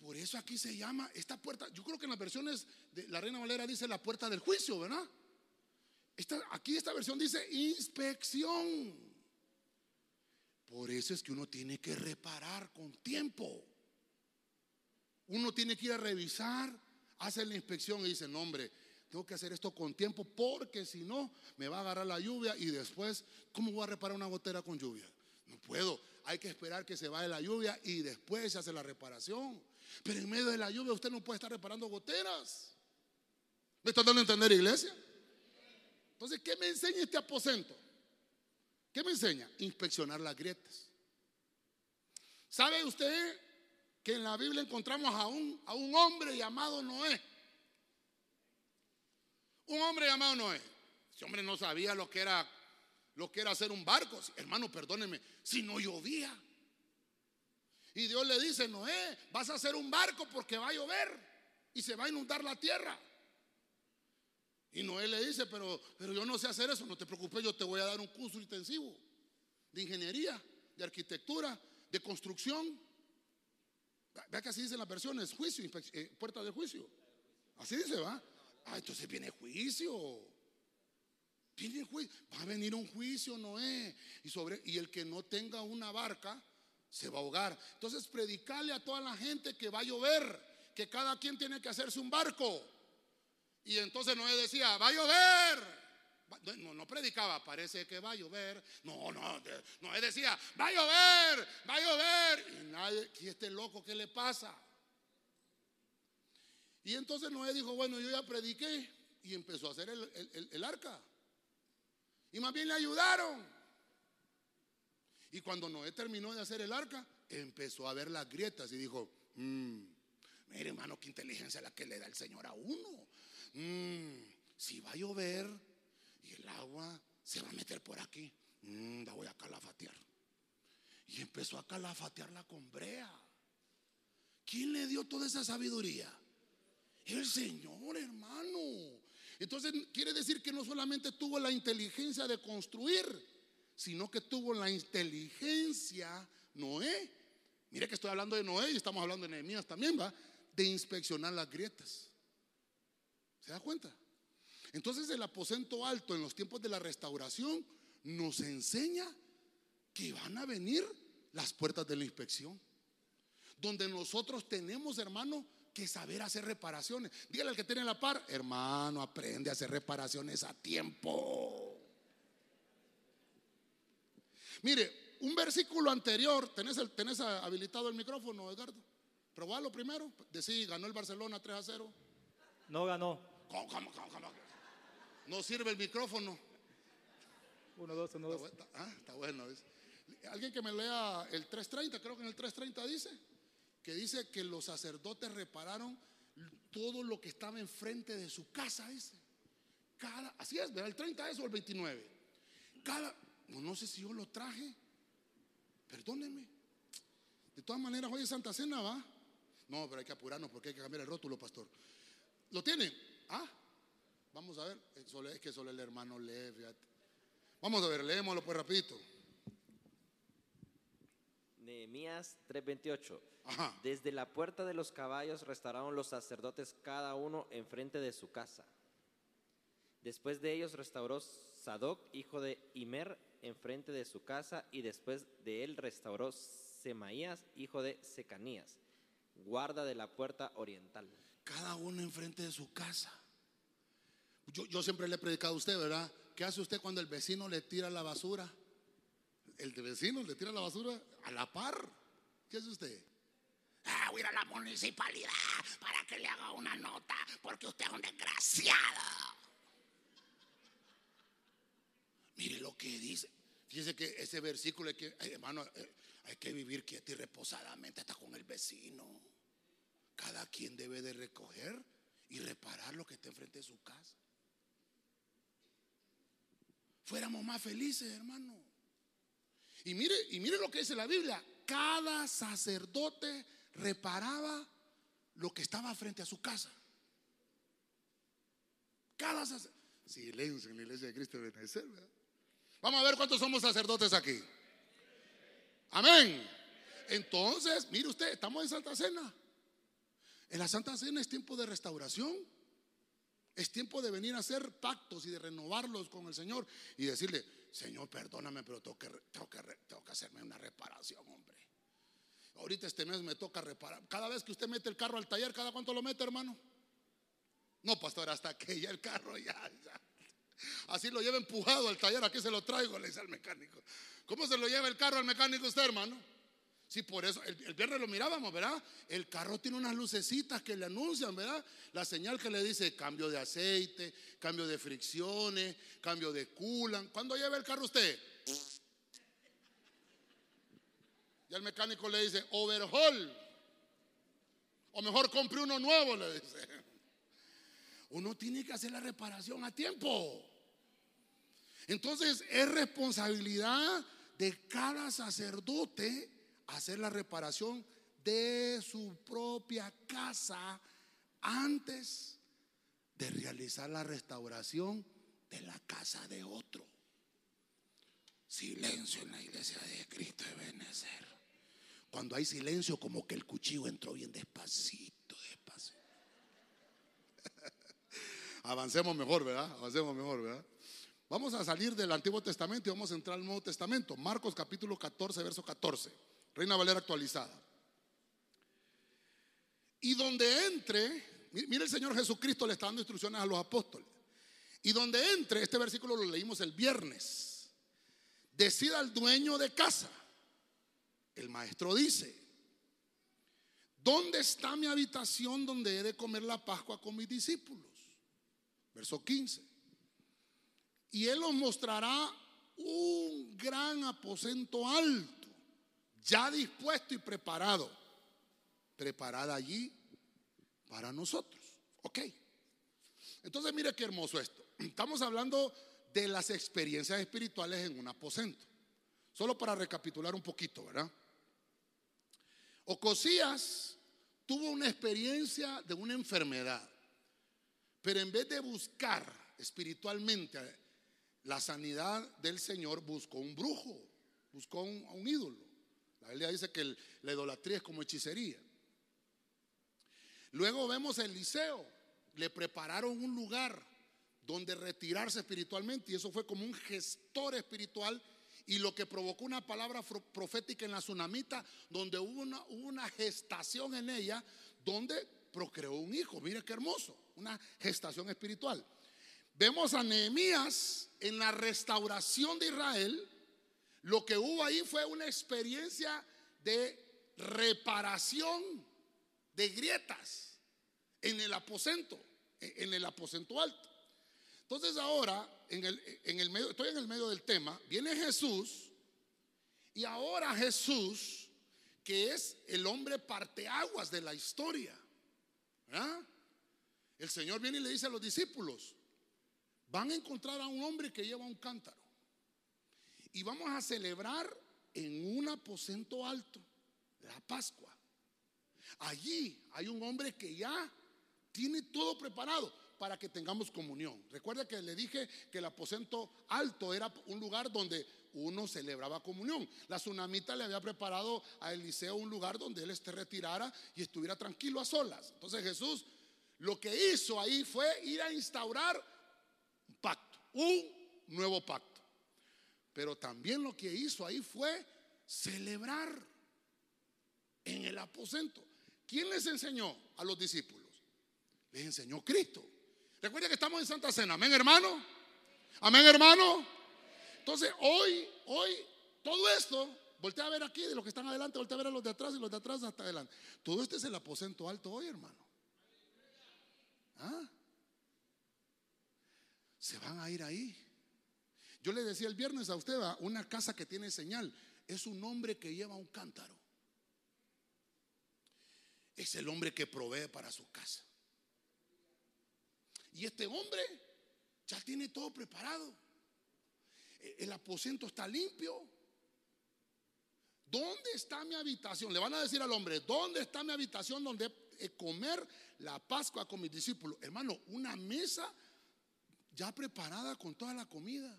Por eso aquí se llama esta puerta. Yo creo que en las versiones de la Reina Valera dice la puerta del juicio, ¿verdad? Esta, aquí esta versión dice inspección. Por eso es que uno tiene que reparar con tiempo. Uno tiene que ir a revisar, hacer la inspección y dice, no hombre, tengo que hacer esto con tiempo porque si no me va a agarrar la lluvia y después, ¿cómo voy a reparar una gotera con lluvia? No puedo, hay que esperar que se vaya la lluvia y después se hace la reparación. Pero en medio de la lluvia usted no puede estar reparando goteras. ¿Me está dando a entender, iglesia? Entonces, ¿qué me enseña este aposento? ¿Qué me enseña? Inspeccionar las grietas. ¿Sabe usted que en la Biblia encontramos a un, a un hombre llamado Noé? Un hombre llamado Noé. Ese hombre no sabía lo que era lo que era hacer un barco. Hermano, perdóneme, si no llovía. Y Dios le dice, Noé, vas a hacer un barco porque va a llover y se va a inundar la tierra. Y Noé le dice, pero, pero yo no sé hacer eso, no te preocupes, yo te voy a dar un curso intensivo de ingeniería, de arquitectura, de construcción. Vea que así dicen las versiones, juicio, eh, puerta de juicio. Así dice, va. Ah, entonces viene juicio. Viene juicio. Va a venir un juicio, Noé. Y, sobre, y el que no tenga una barca, se va a ahogar. Entonces, predicarle a toda la gente que va a llover, que cada quien tiene que hacerse un barco. Y entonces Noé decía, va a llover. No, no predicaba, parece que va a llover. No, no, Noé decía, va a llover, va a llover. Y nadie, ¿y este loco qué le pasa? Y entonces Noé dijo, bueno, yo ya prediqué. Y empezó a hacer el, el arca. Y más bien le ayudaron. Y cuando Noé terminó de hacer el arca, empezó a ver las grietas y dijo, mmm, mire hermano, qué inteligencia la que le da el Señor a uno. Mmm, si va a llover y el agua se va a meter por aquí, mmm, la voy a calafatear. Y empezó a calafatearla con brea. ¿Quién le dio toda esa sabiduría? El Señor, hermano. Entonces quiere decir que no solamente tuvo la inteligencia de construir, sino que tuvo la inteligencia Noé. Mire que estoy hablando de Noé y estamos hablando de Nehemías también, ¿va? De inspeccionar las grietas. ¿Se da cuenta? Entonces el aposento alto en los tiempos de la restauración nos enseña que van a venir las puertas de la inspección. Donde nosotros tenemos, hermano, que saber hacer reparaciones. Dígale al que tiene la par, hermano, aprende a hacer reparaciones a tiempo. Mire, un versículo anterior, ¿tenés, el, tenés habilitado el micrófono, Edgardo? Probalo primero. Decí, ganó el Barcelona 3 a 0. No ganó. ¿Cómo, cómo, cómo, No sirve el micrófono. 1, 2, 1, 2. Ah, está bueno. Alguien que me lea el 3.30, creo que en el 3.30 dice, que dice que los sacerdotes repararon todo lo que estaba enfrente de su casa, dice. Cada, así es, ¿verdad? El 30 es o el 29. Cada, no, sé si yo lo traje. Perdóneme. De todas maneras, hoy es Santa Cena, ¿va? No, pero hay que apurarnos porque hay que cambiar el rótulo, pastor. ¿Lo tiene? ¿Ah? Vamos a ver, es que solo el hermano lee, fíjate. Vamos a ver, leémoslo pues rapidito. Nehemías 3:28. Ajá. Desde la puerta de los caballos restauraron los sacerdotes cada uno enfrente de su casa. Después de ellos restauró Sadoc, hijo de Imer, enfrente de su casa, y después de él restauró Semaías, hijo de Secanías, guarda de la puerta oriental. Cada uno enfrente de su casa. Yo, yo siempre le he predicado a usted, ¿verdad? ¿Qué hace usted cuando el vecino le tira la basura? El de vecino le tira la basura a la par. ¿Qué hace usted? Ah, voy a ir a la municipalidad para que le haga una nota porque usted es un desgraciado. Mire lo que dice. Fíjese que ese versículo hay que, hermano, eh, hay que vivir quieto y reposadamente hasta con el vecino. Cada quien debe de recoger y reparar lo que está enfrente de su casa. Fuéramos más felices, hermano. Y mire, y mire lo que dice la Biblia. Cada sacerdote reparaba lo que estaba frente a su casa. Cada sacerdote. Silencio en la iglesia de Cristo de ¿verdad? Vamos a ver cuántos somos sacerdotes aquí. Amén. Entonces, mire usted, estamos en Santa Cena. En la Santa Cena es tiempo de restauración. Es tiempo de venir a hacer pactos y de renovarlos con el Señor y decirle, Señor, perdóname, pero tengo que, tengo hacerme una reparación, hombre. Ahorita este mes me toca reparar. Cada vez que usted mete el carro al taller, ¿cada cuánto lo mete, hermano? No, pastor, hasta que ya el carro ya, ya. Así lo lleva empujado al taller, aquí se lo traigo, le dice al mecánico. ¿Cómo se lo lleva el carro al mecánico usted, hermano? Sí, por eso, el, el, viernes lo mirábamos, ¿verdad? El carro tiene unas lucecitas que le anuncian, ¿verdad? La señal que le dice cambio de aceite, cambio de fricciones, cambio de culan. ¿Cuándo lleva el carro usted? Y el mecánico le dice, overhaul. O mejor compre uno nuevo, le dice. Uno tiene que hacer la reparación a tiempo. Entonces es responsabilidad de cada sacerdote hacer la reparación de su propia casa antes de realizar la restauración de la casa de otro. Silencio en la iglesia de Cristo de Benecer. Cuando hay silencio, como que el cuchillo entró bien despacito, despacito. Avancemos mejor, ¿verdad? Avancemos mejor, ¿verdad? Vamos a salir del Antiguo Testamento y vamos a entrar al Nuevo Testamento. Marcos capítulo 14, verso 14. Reina Valera actualizada. Y donde entre, mire el Señor Jesucristo le está dando instrucciones a los apóstoles. Y donde entre, este versículo lo leímos el viernes. Decida al dueño de casa. El maestro dice, ¿dónde está mi habitación donde he de comer la Pascua con mis discípulos? Verso 15. Y él os mostrará un gran aposento alto, ya dispuesto y preparado, preparada allí para nosotros. Ok. Entonces mire qué hermoso esto. Estamos hablando de las experiencias espirituales en un aposento. Solo para recapitular un poquito, ¿verdad? Ocosías tuvo una experiencia de una enfermedad, pero en vez de buscar espiritualmente la sanidad del Señor, buscó un brujo, buscó un, un ídolo. La Biblia dice que la idolatría es como hechicería. Luego vemos a Eliseo, le prepararon un lugar donde retirarse espiritualmente y eso fue como un gestor espiritual y lo que provocó una palabra profética en la tsunamita donde hubo una, una gestación en ella donde procreó un hijo. Mire qué hermoso, una gestación espiritual. Vemos a Nehemías en la restauración de Israel. Lo que hubo ahí fue una experiencia de reparación de grietas en el aposento, en el aposento alto. Entonces ahora, en el, en el medio, estoy en el medio del tema, viene Jesús y ahora Jesús, que es el hombre parteaguas de la historia. El Señor viene y le dice a los discípulos, van a encontrar a un hombre que lleva un cántaro y vamos a celebrar en un aposento alto la Pascua. Allí hay un hombre que ya tiene todo preparado, para que tengamos comunión. Recuerda que le dije que el aposento alto era un lugar donde uno celebraba comunión. La tsunamita le había preparado a Eliseo un lugar donde él se retirara y estuviera tranquilo a solas. Entonces Jesús lo que hizo ahí fue ir a instaurar un nuevo pacto. Pero también lo que hizo ahí fue celebrar en el aposento. ¿Quién les enseñó a los discípulos? Les enseñó Cristo. Recuerda que estamos en Santa Cena. Amén, hermano. Amén, hermano. Entonces, hoy, hoy, todo esto, voltea a ver aquí de los que están adelante, voltea a ver a los de atrás y los de atrás hasta adelante. Todo esto es el aposento alto hoy, hermano. ¿Ah? Se van a ir ahí. Yo le decía el viernes a usted, una casa que tiene señal es un hombre que lleva un cántaro. Es el hombre que provee para su casa. Y este hombre ya tiene todo preparado. El aposento está limpio. ¿Dónde está mi habitación? Le van a decir al hombre, ¿dónde está mi habitación donde comer la Pascua con mis discípulos? Hermano, una mesa ya preparada con toda la comida.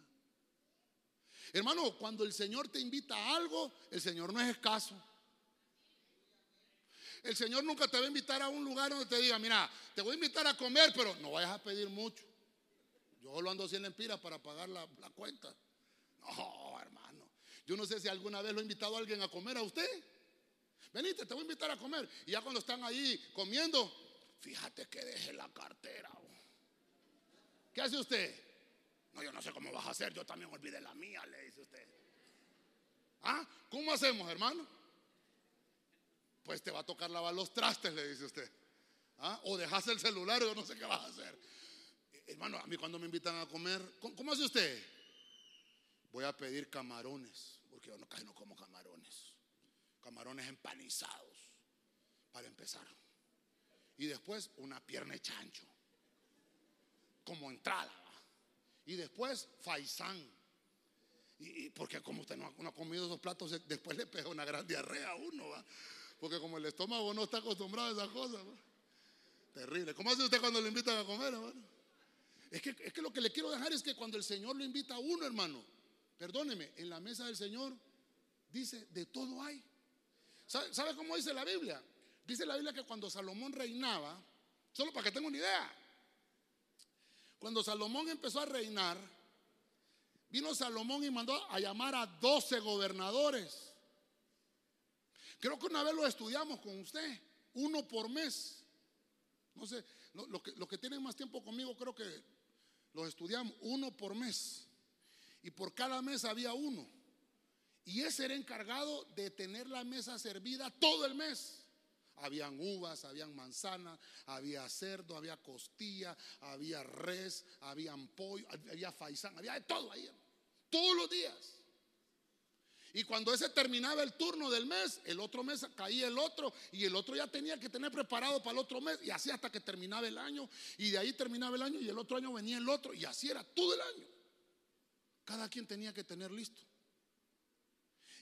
Hermano, cuando el Señor te invita a algo, el Señor no es escaso. El Señor nunca te va a invitar a un lugar donde te diga, mira, te voy a invitar a comer, pero no vayas a pedir mucho. Yo lo ando haciendo empiras para pagar la, la cuenta. No, hermano. Yo no sé si alguna vez lo ha invitado a alguien a comer a usted. Venite, te voy a invitar a comer. Y ya cuando están ahí comiendo, fíjate que deje la cartera. ¿Qué hace usted? No, yo no sé cómo vas a hacer, yo también olvidé la mía, le dice usted. ¿Ah? ¿Cómo hacemos, hermano? Pues te va a tocar lavar los trastes, le dice usted. ¿Ah? O dejas el celular, yo no sé qué vas a hacer. Hermano, a mí cuando me invitan a comer, ¿cómo, hace usted? Voy a pedir camarones, porque yo no, casi no como camarones. Camarones empanizados, para empezar. Y después una pierna de chancho, como entrada. Y después faisán. Y, porque como usted no, ha comido esos platos, después le pega una gran diarrea a uno. ¿va? Porque como el estómago no está acostumbrado a esas cosas. Terrible. ¿Cómo hace usted cuando le invitan a comer, hermano? Es que, es que lo que le quiero dejar es que cuando el Señor lo invita a uno, hermano, perdóneme, en la mesa del Señor dice, de todo hay. ¿Sabe, ¿Sabe, cómo dice la Biblia? Dice la Biblia que cuando Salomón reinaba, solo para que tenga una idea, cuando Salomón empezó a reinar, vino Salomón y mandó a llamar a 12 gobernadores. Creo que una vez lo estudiamos con usted, uno por mes. No sé, lo, que, que tienen más tiempo conmigo creo que los estudiamos, uno por mes. Y por cada mes había uno. Y ese era encargado de tener la mesa servida todo el mes. Habían uvas, habían manzanas, había cerdo, había costilla, había res, habían pollo, había faisán, había de todo ahí. Todos los días. Y cuando ese terminaba el turno del mes, el otro mes caía el otro y el otro ya tenía que tener preparado para el otro mes y así hasta que terminaba el año y de ahí terminaba el año y el otro año venía el otro y así era todo el año. Cada quien tenía que tener listo.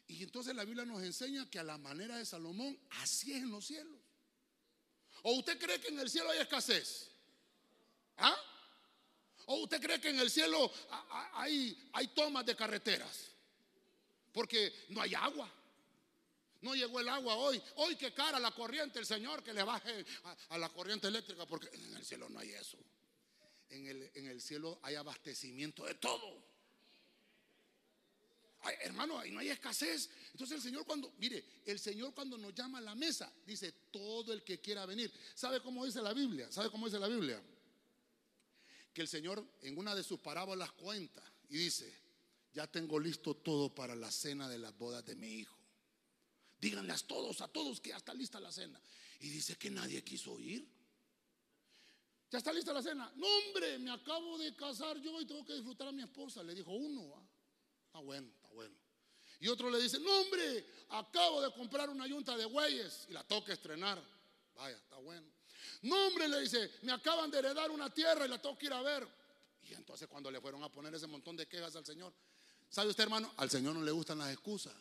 Y entonces la Biblia nos enseña que a la manera de Salomón, así es en los cielos. ¿O usted cree que en el cielo hay escasez? ¿Ah? ¿O usted cree que en el cielo hay, hay tomas de carreteras? porque no hay agua. No llegó el agua hoy. Hoy que cara la corriente, el Señor que le baje a, la corriente eléctrica, porque en el cielo no hay eso. En el, en el cielo hay abastecimiento de todo. Hermano, ahí no hay escasez. Entonces el Señor cuando, mire, el Señor cuando nos llama a la mesa, dice, todo el que quiera venir. ¿Sabe cómo dice la Biblia? ¿Sabe cómo dice la Biblia? Que el Señor en una de sus parábolas cuenta y dice, ya tengo listo todo para la cena de las bodas de mi hijo. Díganle a todos, a todos que ya está lista la cena. Y dice que nadie quiso ir. Ya está lista la cena. No, hombre, me acabo de casar yo y tengo que disfrutar a mi esposa. Le dijo uno. Está bueno, está bueno. Y otro le dice, no, hombre, acabo de comprar una yunta de bueyes y la que estrenar. Vaya, está bueno. No, hombre, le dice, me acaban de heredar una tierra y la que ir a ver. Y entonces cuando le fueron a poner ese montón de quejas al Señor, ¿Sabe usted, hermano? Al Señor no le gustan las excusas.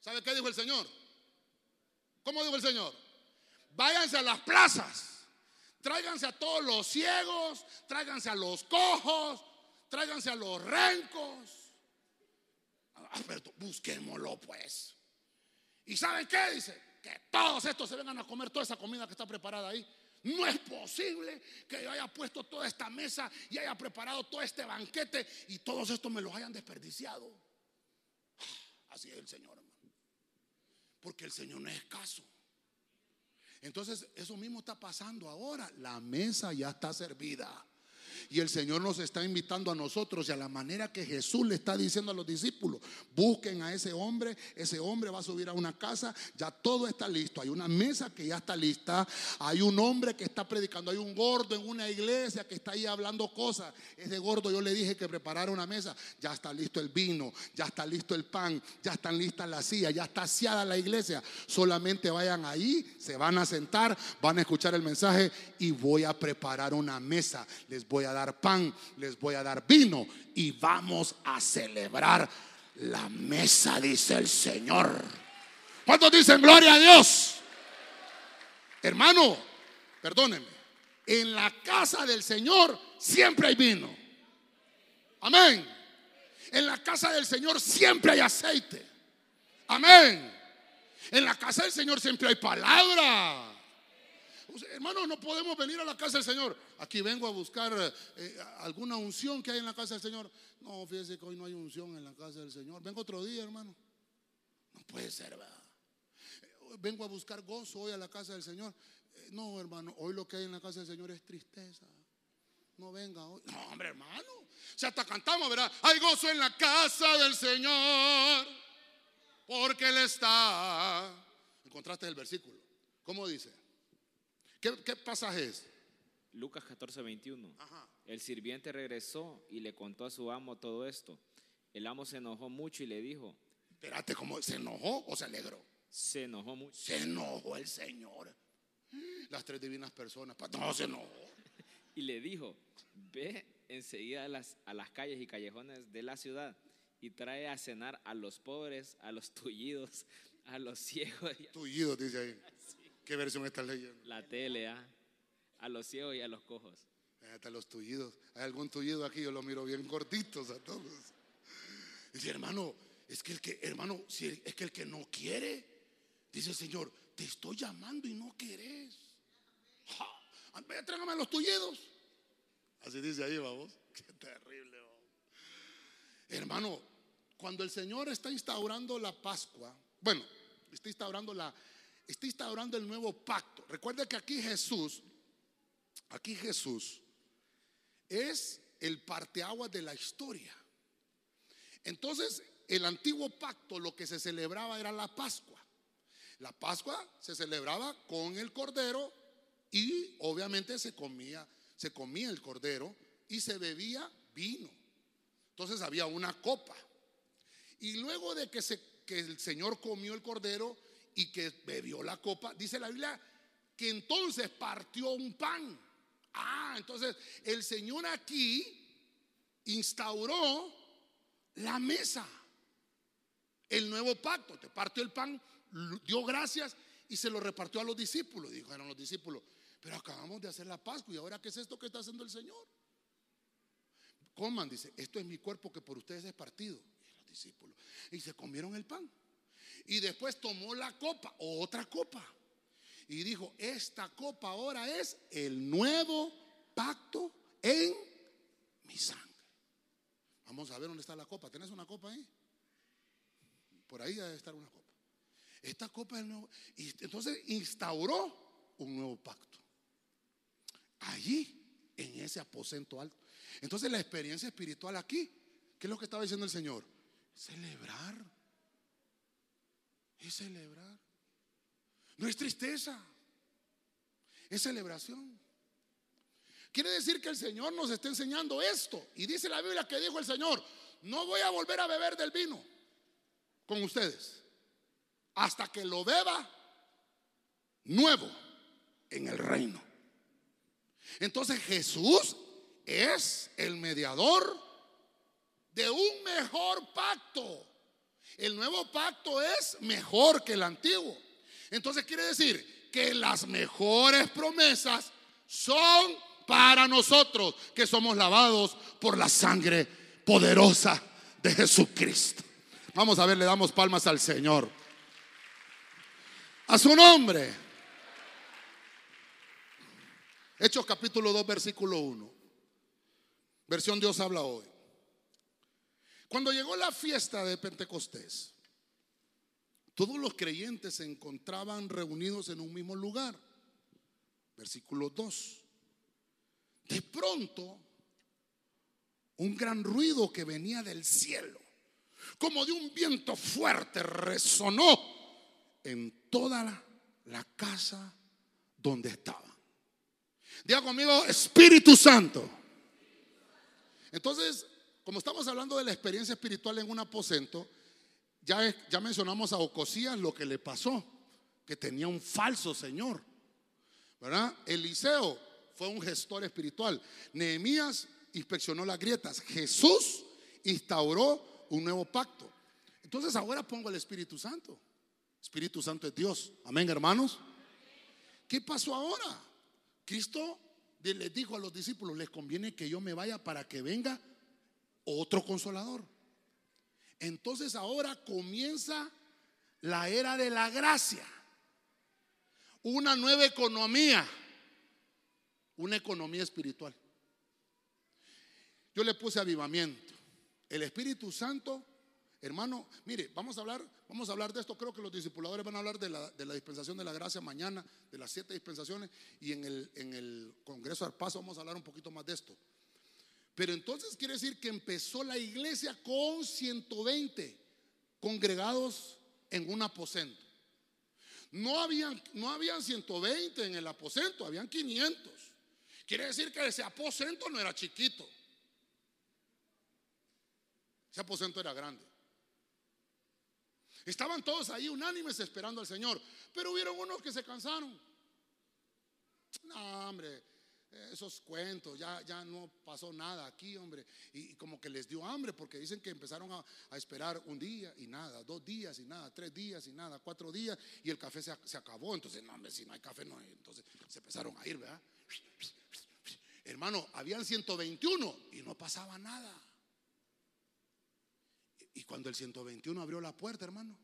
¿Sabe qué dijo el Señor? ¿Cómo dijo el Señor? Váyanse a las plazas. Tráiganse a todos los ciegos, tráiganse a los cojos, tráiganse a los rencos. Ah, busquémoslo pues. ¿Y saben qué? Dice, que todos estos se vengan a comer toda esa comida que está preparada ahí. No es posible que yo haya puesto toda esta mesa y haya preparado todo este banquete y todos estos me los hayan desperdiciado. Así es el Señor. Porque el Señor no es escaso. Entonces, eso mismo está pasando ahora. La mesa ya está servida. Y el Señor nos está invitando a nosotros y a la manera que Jesús le está diciendo a los discípulos, busquen a ese hombre, ese hombre va a subir a una casa, ya todo está listo, hay una mesa que ya está lista, hay un hombre que está predicando, hay un gordo en una iglesia que está ahí hablando cosas, ese gordo yo le dije que preparara una mesa, ya está listo el vino, ya está listo el pan, ya están listas las sillas, ya está asiada la iglesia, solamente vayan ahí, se van a sentar, van a escuchar el mensaje y voy a preparar una mesa, les voy a dar pan, les voy a dar vino y vamos a celebrar la mesa, dice el Señor. ¿Cuántos dicen gloria a Dios? Hermano, perdónenme, en la casa del Señor siempre hay vino. Amén. En la casa del Señor siempre hay aceite. Amén. En la casa del Señor siempre hay palabra. Hermano, no podemos venir a la casa del Señor. Aquí vengo a buscar eh, alguna unción que hay en la casa del Señor. No, fíjese que hoy no hay unción en la casa del Señor. Vengo otro día, hermano. No puede ser, ¿verdad? Eh, vengo a buscar gozo hoy a la casa del Señor. Eh, no, hermano, hoy lo que hay en la casa del Señor es tristeza. No venga hoy. No, hombre, hermano. Si hasta cantamos, ¿verdad? Hay gozo en la casa del Señor. Porque Él está. Encontraste el versículo. ¿Cómo dice? ¿Qué, pasaje es? Lucas 14, 21. El sirviente regresó y le contó a su amo todo esto. El amo se enojó mucho y le dijo: Espérate, ¿cómo se enojó o se alegró? Se enojó mucho. Se enojó el Señor. Las tres divinas personas. No, se enojó. y le dijo: Ve enseguida a las, a las calles y callejones de la ciudad y trae a cenar a los pobres, a los tullidos, a los ciegos. Tullidos, dice ahí. ¿Qué versión estás leyendo? La tele, ¿ah? A los ciegos y a los cojos. Hasta los tullidos. ¿Hay algún tullido aquí? Yo lo miro bien cortitos a todos. Dice, hermano, es que el que, hermano, si es que el que no quiere, dice el Señor, te estoy llamando y no querés. Ja, tráigame los tullidos. Así dice ahí, vamos. Qué terrible, vamos. Hermano, cuando el Señor está instaurando la Pascua, bueno, está instaurando la, está instaurando el nuevo pacto. Recuerda que aquí Jesús, aquí Jesús es el parteaguas de la historia. Entonces, el antiguo pacto lo que se celebraba era la Pascua. La Pascua se celebraba con el cordero y obviamente se comía, se comía el cordero y se bebía vino. Entonces había una copa. Y luego de que, que el Señor comió el cordero, y que bebió la copa, dice la Biblia que entonces partió un pan. Ah, entonces el Señor aquí instauró la mesa, el nuevo pacto. Te partió el pan, dio gracias y se lo repartió a los discípulos. Dijeron los discípulos, pero acabamos de hacer la Pascua y ahora ¿qué es esto que está haciendo el Señor? Coman, dice, esto es mi cuerpo que por ustedes es partido. Y los discípulos. Y se comieron el pan. Y después tomó la copa, otra copa. Y dijo, esta copa ahora es el nuevo pacto en mi sangre. Vamos a ver dónde está la copa. ¿Tenés una copa ahí? Por ahí debe estar una copa. Esta copa es el nuevo. Y entonces instauró un nuevo pacto. Allí, en ese aposento alto. Entonces la experiencia espiritual aquí, ¿qué es lo que estaba diciendo el Señor? Celebrar es celebrar. No es tristeza, es celebración. Quiere decir que el Señor nos está enseñando esto. Y dice la Biblia que dijo el Señor, no voy a volver a beber del vino con ustedes hasta que lo beba nuevo en el reino. Entonces Jesús es el mediador de un mejor pacto. El nuevo pacto es mejor que el antiguo. Entonces quiere decir que las mejores promesas son para nosotros que somos lavados por la sangre poderosa de Jesucristo. Vamos a ver, le damos palmas al Señor. A su nombre. Hechos capítulo 2, versículo 1. Versión Dios habla hoy. Cuando llegó la fiesta de Pentecostés, todos los creyentes se encontraban reunidos en un mismo lugar. Versículo 2. De pronto, un gran ruido que venía del cielo, como de un viento fuerte, resonó en toda la, casa donde estaban. Diga conmigo, Espíritu Santo. Entonces, como estamos hablando de la experiencia espiritual en un aposento, ya, ya mencionamos a Ocosías lo que le pasó, que tenía un falso Señor. ¿Verdad? Eliseo fue un gestor espiritual. Nehemías inspeccionó las grietas. Jesús instauró un nuevo pacto. Entonces ahora pongo el Espíritu Santo. Espíritu Santo es Dios. Amén, hermanos. ¿Qué pasó ahora? Cristo les dijo a los discípulos, les conviene que yo me vaya para que venga otro consolador. Entonces ahora comienza la era de la gracia. Una nueva economía. Una economía espiritual. Yo le puse avivamiento. El Espíritu Santo, hermano, mire, vamos a hablar, vamos a hablar de esto. Creo que los discipuladores van a hablar de la, de la dispensación de la gracia mañana, de las siete dispensaciones, y en el, en el Congreso Arpazo vamos a hablar un poquito más de esto. Pero entonces quiere decir que empezó la iglesia con 120 congregados en un aposento. No habían, no habían 120 en el aposento, habían 500. Quiere decir que ese aposento no era chiquito. Ese aposento era grande. Estaban todos ahí unánimes esperando al Señor, pero hubieron unos que se cansaron. No, hombre, esos cuentos, ya, ya no pasó nada aquí, hombre. Y, como que les dio hambre porque dicen que empezaron a, esperar un día y nada, dos días y nada, tres días y nada, cuatro días y el café se, se acabó. Entonces, no, hombre, si no hay café, no. Entonces se empezaron a ir, ¿verdad? Hermano, habían 121 y no pasaba nada. Y cuando el 121 abrió la puerta, hermano,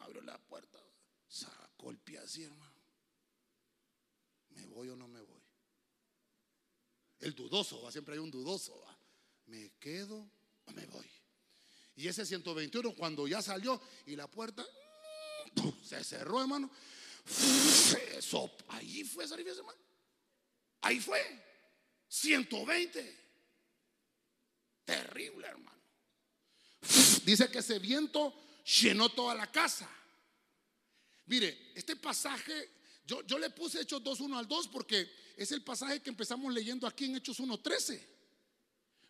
abrió la puerta, sacó el pie así, hermano. ¿Me voy o no me voy? El dudoso, siempre hay un dudoso. ¿Me quedo o me voy? Y ese 121 cuando ya salió y la puerta se cerró, hermano. Eso, ahí fue esa hermano. Ahí fue. 120. Terrible, hermano. Dice que ese viento llenó toda la casa. Mire, este pasaje yo, le puse Hechos 2, 1 al 2 porque es el pasaje que empezamos leyendo aquí en Hechos 1, 13.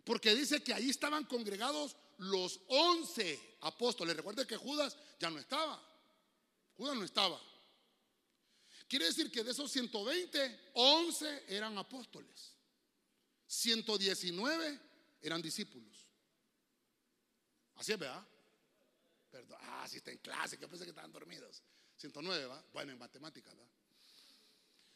Porque dice que ahí estaban congregados los 11 apóstoles. Recuerde que Judas ya no estaba. Judas no estaba. Quiere decir que de esos 120, 11 eran apóstoles. 119 eran discípulos. Así es, ¿verdad? Perdón. Ah, si está en clase, que pensé que estaban dormidos. 109, ¿va? Bueno, en matemáticas, ¿verdad?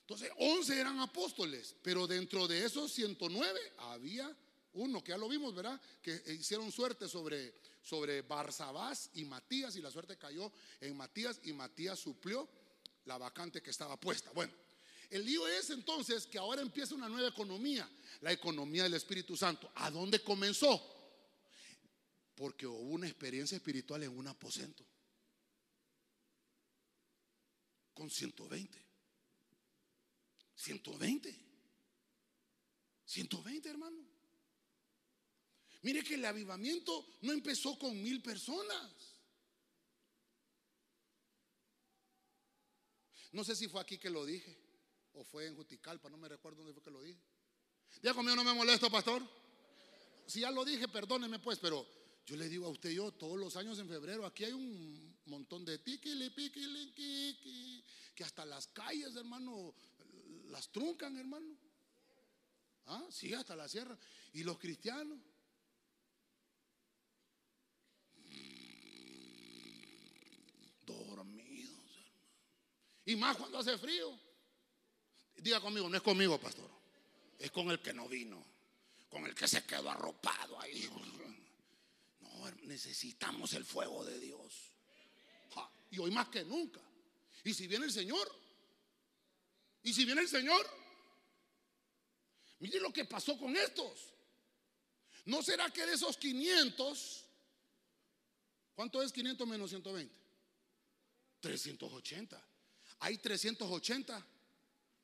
Entonces, 11 eran apóstoles, pero dentro de esos 109 había uno, que ya lo vimos, ¿verdad? Que hicieron suerte sobre, sobre Barsabás y Matías, y la suerte cayó en Matías, y Matías suplió la vacante que estaba puesta. Bueno, el lío es entonces que ahora empieza una nueva economía, la economía del Espíritu Santo. ¿A dónde comenzó? Porque hubo una experiencia espiritual en un aposento. Con 120. 120. 120, hermano. Mire que el avivamiento no empezó con mil personas. No sé si fue aquí que lo dije o fue en Juticalpa, no me recuerdo dónde fue que lo dije. Ya conmigo no me molesto, pastor. Si ya lo dije, perdóneme pues, pero yo le digo a usted yo, todos los años en febrero, aquí hay un montón de tiquili, piquili, que hasta las calles, hermano, las truncan, hermano. Ah, sí, hasta la sierra. ¿Y los cristianos? Dormidos, hermano. Y más cuando hace frío. Diga conmigo, no es conmigo, pastor. Es con el que no vino. Con el que se quedó arropado ahí. No, necesitamos el fuego de Dios. Y hoy más que nunca. Y si viene el Señor. Y si viene el Señor. Mire lo que pasó con estos. ¿No será que de esos 500, ¿cuánto es 500 menos 120? 380. Hay 380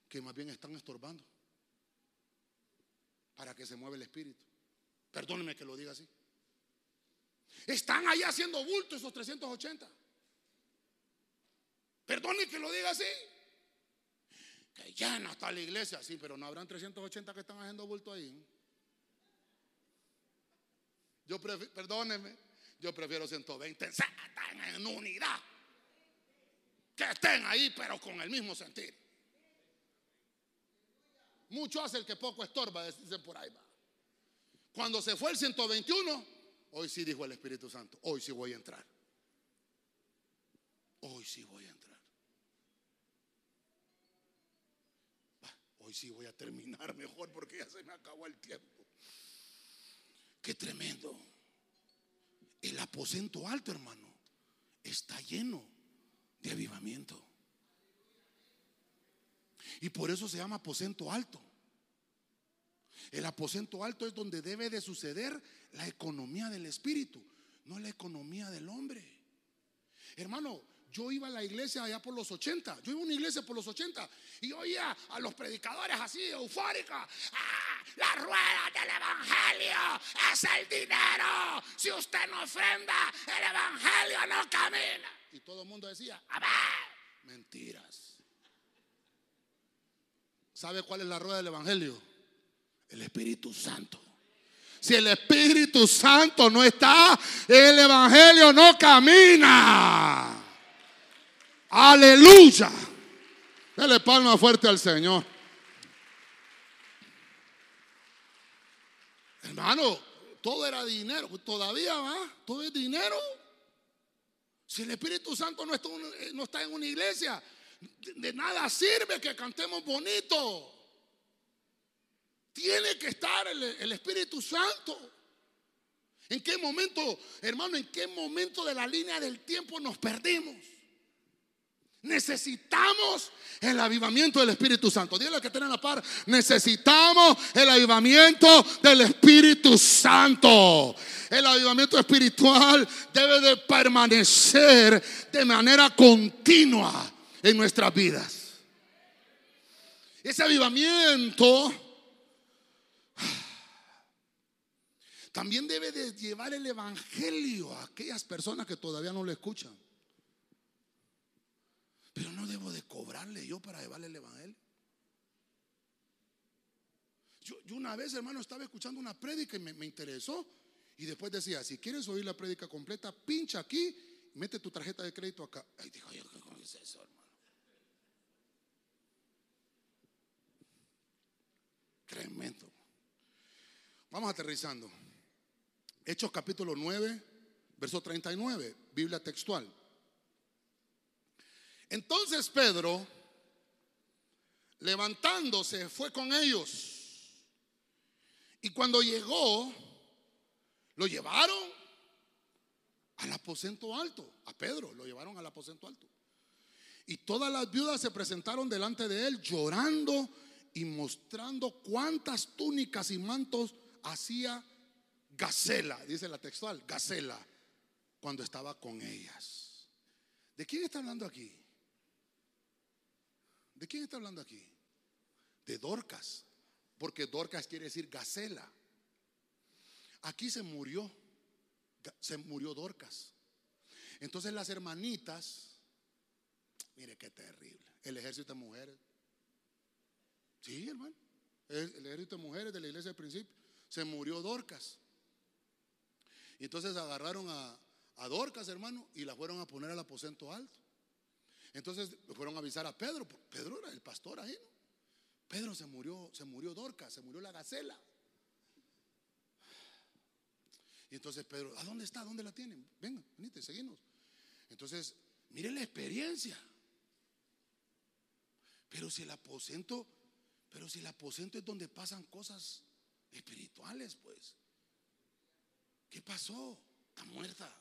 que más bien están estorbando para que se mueva el espíritu. Perdóneme que lo diga así. Están ahí haciendo bulto esos 380. Perdóneme que lo diga así. Que llena está la iglesia, sí, pero no habrán 380 que están haciendo bulto ahí. Yo prefiero, perdóneme, yo prefiero 120 están en unidad. Que estén ahí, pero con el mismo sentir. Mucho hace el que poco estorba, dicen por ahí va. Cuando se fue el 121, hoy sí dijo el Espíritu Santo, hoy sí voy a entrar. Hoy sí voy a entrar. Va, Hoy sí voy a terminar mejor porque ya se me acabó el tiempo. Qué tremendo. El aposento alto, hermano, está lleno de avivamiento. Y por eso se llama aposento alto. El aposento alto es donde debe de suceder la economía del espíritu, no la economía del hombre. Hermano, yo iba a la iglesia allá por los 80. Yo iba a una iglesia por los 80 y oía a los predicadores así, eufóricos. ¡Ah! La rueda del evangelio es el dinero. Si usted no ofrenda, el evangelio no camina. Y todo el mundo decía, a ver, mentiras. ¿Sabe cuál es la rueda del evangelio? El Espíritu Santo. Si el Espíritu Santo no está, el evangelio no camina. Aleluya. Dele palma fuerte al Señor. Hermano, todo era dinero. Todavía va, todo es dinero. Si el Espíritu Santo no está, no está en una iglesia, de, de nada sirve que cantemos bonito. Tiene que estar el, el Espíritu Santo. ¿En qué momento, hermano, en qué momento de la línea del tiempo nos perdimos? Necesitamos el avivamiento del Espíritu Santo. Dile que tienen la par. Necesitamos el avivamiento del Espíritu Santo. El avivamiento espiritual debe de permanecer de manera continua en nuestras vidas. Ese avivamiento también debe de llevar el evangelio a aquellas personas que todavía no lo escuchan. Pero no debo de cobrarle yo para llevarle el evangelio. Yo, una vez, hermano, estaba escuchando una prédica y me, interesó. Y después decía, si quieres oír la prédica completa, pincha aquí, mete tu tarjeta de crédito acá. Ay, dijo yo, ¿qué es eso, hermano? Tremendo. Vamos aterrizando. Hechos capítulo 9, verso 39, Biblia textual. Entonces Pedro, levantándose, fue con ellos. Y cuando llegó, lo llevaron al aposento alto. A Pedro lo llevaron al aposento alto. Y todas las viudas se presentaron delante de él llorando y mostrando cuántas túnicas y mantos hacía Gacela, dice la textual, Gacela, cuando estaba con ellas. ¿De quién está hablando aquí? ¿De quién está hablando aquí? De Dorcas, porque Dorcas quiere decir Gacela. Aquí se murió, se murió Dorcas. Entonces las hermanitas, mire qué terrible, el ejército de mujeres. Sí, hermano, el, ejército de mujeres de la iglesia del principio, se murió Dorcas. Y entonces agarraron a, a Dorcas, hermano, y la fueron a poner al aposento alto. Entonces fueron a avisar a Pedro. Pedro era el pastor ahí, ¿no? Pedro se murió, se murió Dorcas, se murió la gacela. Y entonces Pedro, ¿a dónde está? ¿Dónde la tienen? Venga, venite, seguimos. Entonces, miren la experiencia. Pero si el aposento, pero si el aposento es donde pasan cosas espirituales, pues. ¿Qué pasó? Está muerta.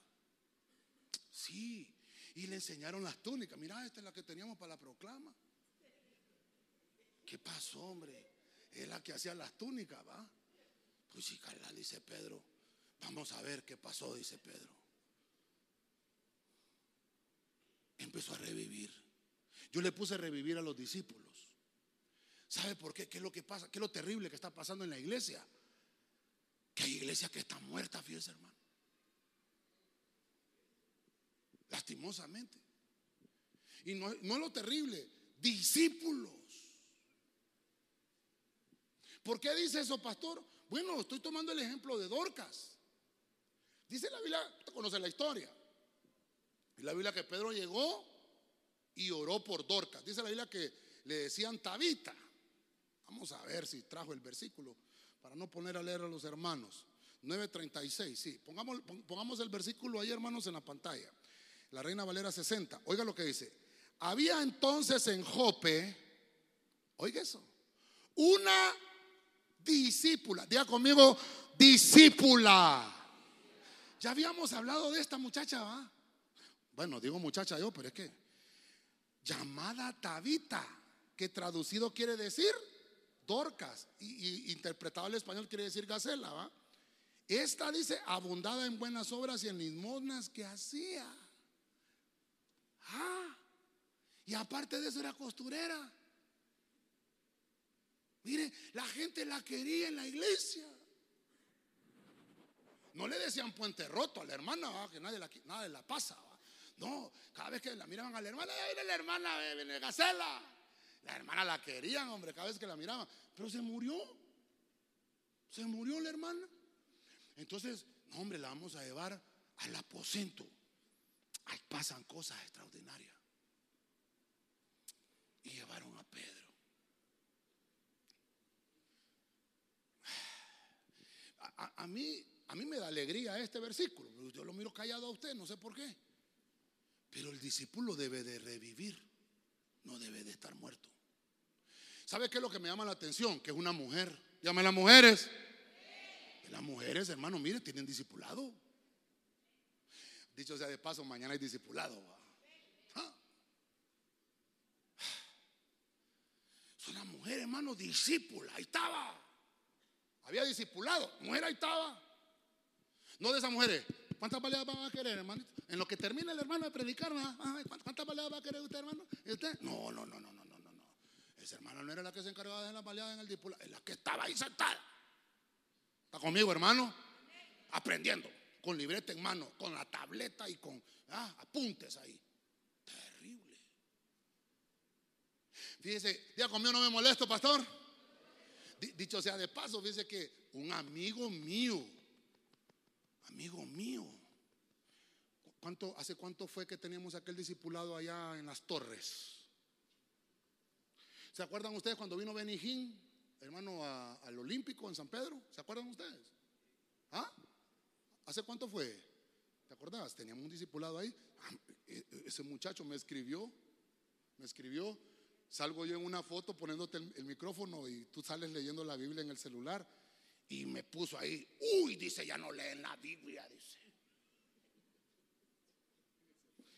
Sí. Y le enseñaron las túnicas. Mira, esta es la que teníamos para la proclama. ¿Qué pasó, hombre? Es la que hacía las túnicas, ¿va? Pues sí, Carla, dice Pedro. Vamos a ver qué pasó, dice Pedro. Empezó a revivir. Yo le puse a revivir a los discípulos. ¿Sabe por qué? ¿Qué es lo que pasa? ¿Qué es lo terrible que está pasando en la iglesia? Que hay iglesias que están muertas, fíjese hermano. Lastimosamente. Y no, no es lo terrible, discípulos. ¿Por qué dice eso, pastor? Bueno, estoy tomando el ejemplo de Dorcas. Dice la Biblia, usted conoce la historia. La Biblia que Pedro llegó y oró por Dorcas. Dice la Biblia que le decían Tabita. Vamos a ver si trajo el versículo para no poner a leer a los hermanos. 9.36, sí. Pongamos, pongamos el versículo ahí, hermanos, en la pantalla. La Reina Valera 60. Oiga lo que dice. Había entonces en Jope, oiga eso, una discípula. Diga conmigo, discípula. Ya habíamos hablado de esta muchacha, ¿va? Bueno, digo muchacha yo, pero es que llamada Tabita, que traducido quiere decir Dorcas y, interpretado al español quiere decir gacela, ¿va? Esta dice abundada en buenas obras y en limosnas que hacía. Ah, y aparte de eso era costurera. Mire, la gente la quería en la iglesia. No le decían puente roto a la hermana, que nadie la, nadie la pasa. No, cada vez que la miraban a la hermana, la hermana, viene Gacela. La hermana la querían, hombre, cada vez que la miraban. Pero se murió. Se murió la hermana. Entonces, hombre, la vamos a llevar al aposento. Ahí pasan cosas extraordinarias. Y llevaron a Pedro. A, mí, a mí me da alegría este versículo. Yo lo miro callado a usted, no sé por qué. Pero el discípulo debe de revivir, no debe de estar muerto. ¿Sabe qué es lo que me llama la atención? Que es una mujer. Llame a las mujeres. Las mujeres, hermano, mire, tienen discipulado. Dicho sea de paso, mañana hay discipulado. ¿Ah? Es una mujer, hermano, discípula. Ahí estaba. Había discipulado. Mujer, ahí estaba. No de esas mujeres. ¿Cuántas baleadas van a querer, hermano? En lo que termine el hermano de predicar, ¿cuántas baleadas va a querer usted, hermano? ¿Y usted? No, no, no, no, no, no, no. Esa hermana no era la que se encargaba de las baleadas en el discipulado, es la que estaba ahí sentada. ¿Está conmigo, hermano? Aprendiendo con libreta en mano, con la tableta y con ah, apuntes ahí. Terrible. Fíjese, ya conmigo no me molesto, pastor. Dicho sea de paso, fíjese que un amigo mío, amigo mío, ¿cuánto, ¿hace cuánto fue que teníamos aquel discipulado allá en las torres? ¿Se acuerdan ustedes cuando vino Benijín, hermano, al Olímpico en San Pedro? ¿Se acuerdan ustedes? ¿Ah? ¿Hace cuánto fue? ¿Te acordás? Teníamos un discipulado ahí. Ah, e, e, ese muchacho me escribió, me escribió. Salgo yo en una foto poniéndote el, micrófono y tú sales leyendo la Biblia en el celular. Y me puso ahí, uy, dice, ya no leen la Biblia.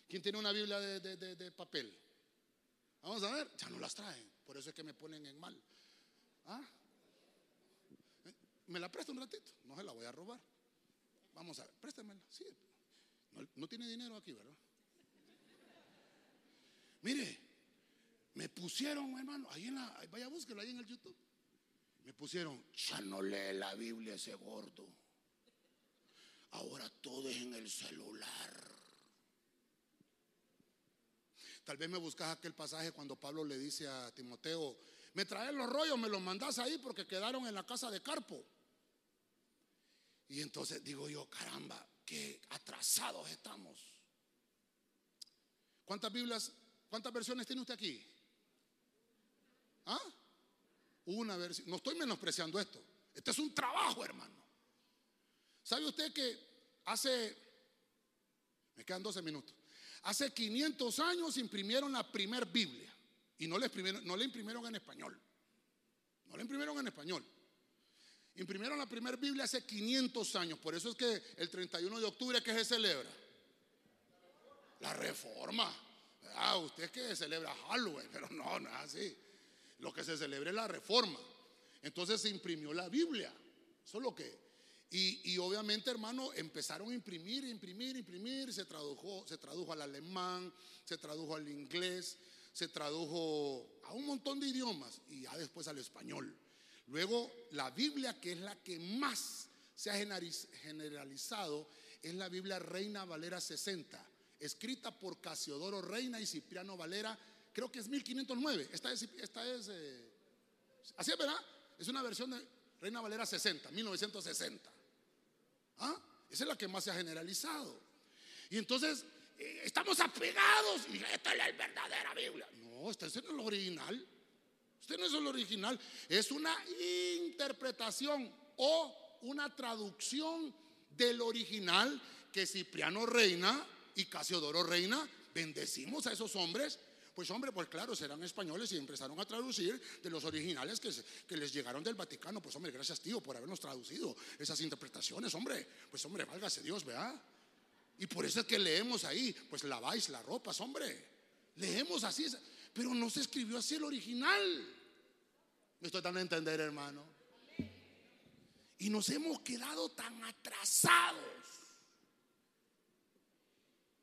¿Quién tiene una Biblia de, de papel? Vamos a ver, ya no las traen. Por eso es que me ponen en mal. ¿Ah? ¿Me la presta un ratito? No se la voy a robar. Vamos a ver, préstemela. Sí. No, tiene dinero aquí, ¿verdad? Mire, me pusieron, hermano, ahí en la, vaya búsquelo ahí en el YouTube. Me pusieron, ya no lee la Biblia ese gordo. Ahora todo es en el celular. Tal vez me buscas aquel pasaje cuando Pablo le dice a Timoteo, me traes los rollos, me los mandas ahí porque quedaron en la casa de Carpo. Y entonces digo yo, caramba, qué atrasados estamos. ¿Cuántas Biblias, cuántas versiones tiene usted aquí? ¿Ah? Una versión. No estoy menospreciando esto. Este es un trabajo, hermano. ¿Sabe usted que hace, me quedan 12 minutos, hace 500 años imprimieron la primer Biblia Y no le imprimieron, no le imprimieron en español. No le imprimieron en español. Imprimieron la primera Biblia hace 500 años. Por eso es que el 31 de octubre, ¿qué se celebra? La reforma. Ah, usted que celebra Halloween, pero no, no es así. Lo que se celebra es la reforma. Entonces se imprimió la Biblia. Eso es lo que. Y, y obviamente, hermano, empezaron a imprimir, imprimir, imprimir. Se tradujo, se tradujo al alemán, se tradujo al inglés, se tradujo a un montón de idiomas y ya después al español. Luego, la Biblia, que es la que más se ha generalizado, es la Biblia Reina Valera 60, escrita por Casiodoro Reina y Cipriano Valera, creo que es 1509. Esta es, esta es eh, así es, ¿verdad? Es una versión de Reina Valera 60, 1960. ¿Ah? Esa es la que más se ha generalizado. Y entonces, eh, estamos apegados. Esta es la verdadera Biblia. No, esta es el original. Usted no es el original, es una interpretación o una traducción del original que Cipriano Reina y Casiodoro Reina bendecimos a esos hombres. Pues hombre, pues claro, serán españoles y empezaron a traducir de los originales que, que les llegaron del Vaticano. Pues hombre, gracias tío por habernos traducido esas interpretaciones, hombre. Pues hombre, válgase Dios, vea. Y por eso es que leemos ahí, pues laváis las ropas, hombre. Leemos así. Pero no se escribió así el original. Me estoy dando a entender, hermano. Y nos hemos quedado tan atrasados.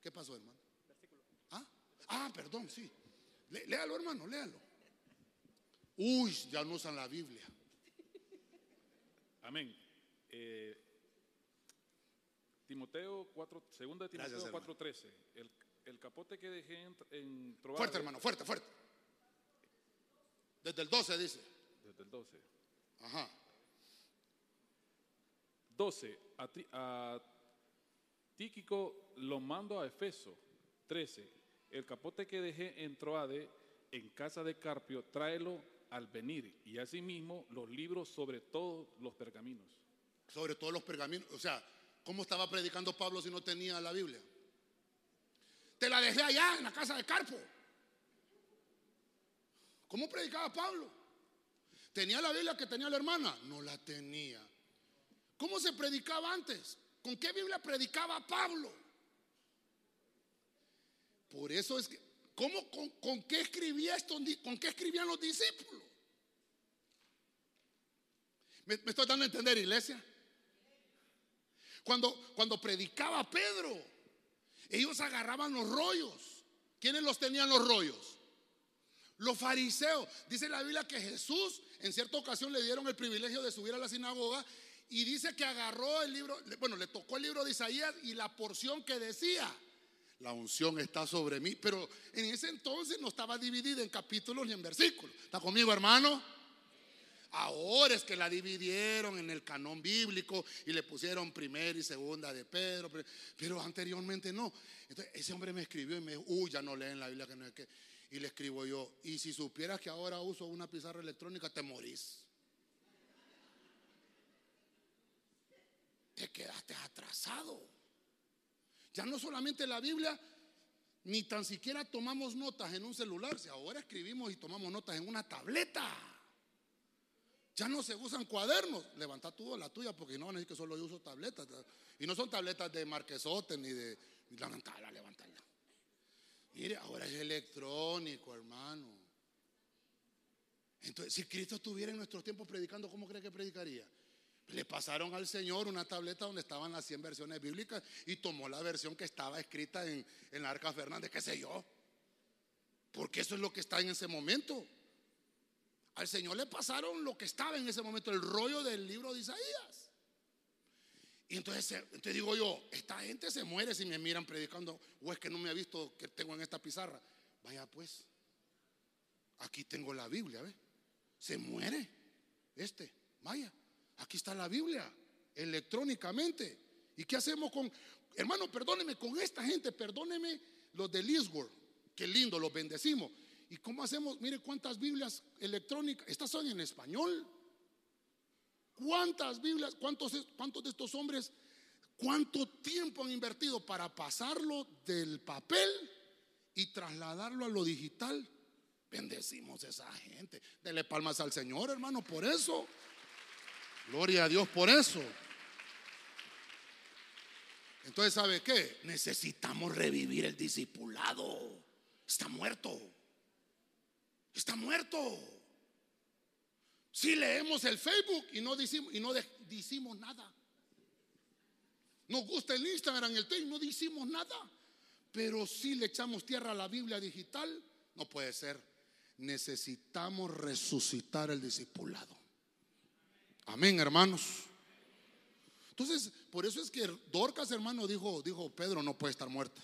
¿Qué pasó, hermano? ¿Ah? ah, perdón, sí. léalo, hermano, léalo. Uy, ya no usan la Biblia. Amén. Eh, Timoteo 4, segunda de Timoteo 4:13. El, el capote que dejé en, en Fuerte, hermano, fuerte, fuerte. Desde el 12 dice. Desde el 12. Ajá. 12. A, a Tíquico lo mando a Efeso. 13. El capote que dejé en Troade, en casa de Carpio, tráelo al venir. Y asimismo los libros sobre todos los pergaminos. Sobre todos los pergaminos. O sea, ¿cómo estaba predicando Pablo si no tenía la Biblia? Te la dejé allá en la casa de Carpo. ¿Cómo predicaba Pablo? ¿Tenía la Biblia que tenía la hermana? No la tenía. ¿Cómo se predicaba antes? ¿Con qué Biblia predicaba Pablo? Por eso es que, ¿cómo, con, qué escribía esto, con qué escribían los discípulos? ¿Me, estoy dando a entender, iglesia? Cuando, cuando predicaba Pedro, ellos agarraban los rollos. ¿Quiénes los tenían los rollos? Los fariseos. Dice la Biblia que Jesús en cierta ocasión le dieron el privilegio de subir a la sinagoga y dice que agarró el libro, bueno, le tocó el libro de Isaías y la porción que decía, la unción está sobre mí, pero en ese entonces no estaba dividida en capítulos ni en versículos. ¿Está conmigo, hermano? Ahora es que la dividieron en el canón bíblico y le pusieron primera y segunda de Pedro, pero, anteriormente no. Entonces ese hombre me escribió y me dijo, uy, ya no leen la Biblia que no es que. Y le escribo yo, y si supieras que ahora uso una pizarra electrónica, te morís. Te quedaste atrasado. Ya no solamente la Biblia, ni tan siquiera tomamos notas en un celular, si ahora escribimos y tomamos notas en una tableta. Ya no se usan cuadernos. Levanta tú la tuya porque no van a decir que solo yo uso tabletas. Y no son tabletas de marquesote ni de. Levantala, levantala. Mire, ahora es electrónico, hermano. Entonces, si Cristo estuviera en nuestros tiempos predicando, ¿cómo cree que predicaría? Le pasaron al Señor una tableta donde estaban las 100 versiones bíblicas y tomó la versión que estaba escrita en, en la Arca Fernández, qué sé yo. Porque eso es lo que está en ese momento. Al Señor le pasaron lo que estaba en ese momento, el rollo del libro de Isaías. Y entonces, te digo yo, esta gente se muere si me miran predicando, o es que no me ha visto que tengo en esta pizarra. Vaya pues, aquí tengo la Biblia, ¿ve? Se muere este, vaya, aquí está la Biblia, electrónicamente. ¿Y qué hacemos con, hermano, perdóneme, con esta gente, perdóneme los de Lisworth, qué lindo, los bendecimos. ¿Y cómo hacemos? Mire cuántas Biblias electrónicas, estas son en español. ¿Cuántas Biblias, cuántos, cuántos de estos hombres, cuánto tiempo han invertido para pasarlo del papel y trasladarlo a lo digital? Bendecimos a esa gente. Dele palmas al Señor, hermano, por eso. Gloria a Dios por eso. Entonces, ¿sabe qué? Necesitamos revivir el discipulado. Está muerto. Está muerto. Si leemos el Facebook y no decimos, no nada. Nos gusta el Instagram, el Facebook, no decimos nada. Pero si le echamos tierra a la Biblia digital, no puede ser. Necesitamos resucitar el discipulado. Amén, hermanos. Entonces, por eso es que Dorcas, hermano, dijo, dijo Pedro, no puede estar muerta.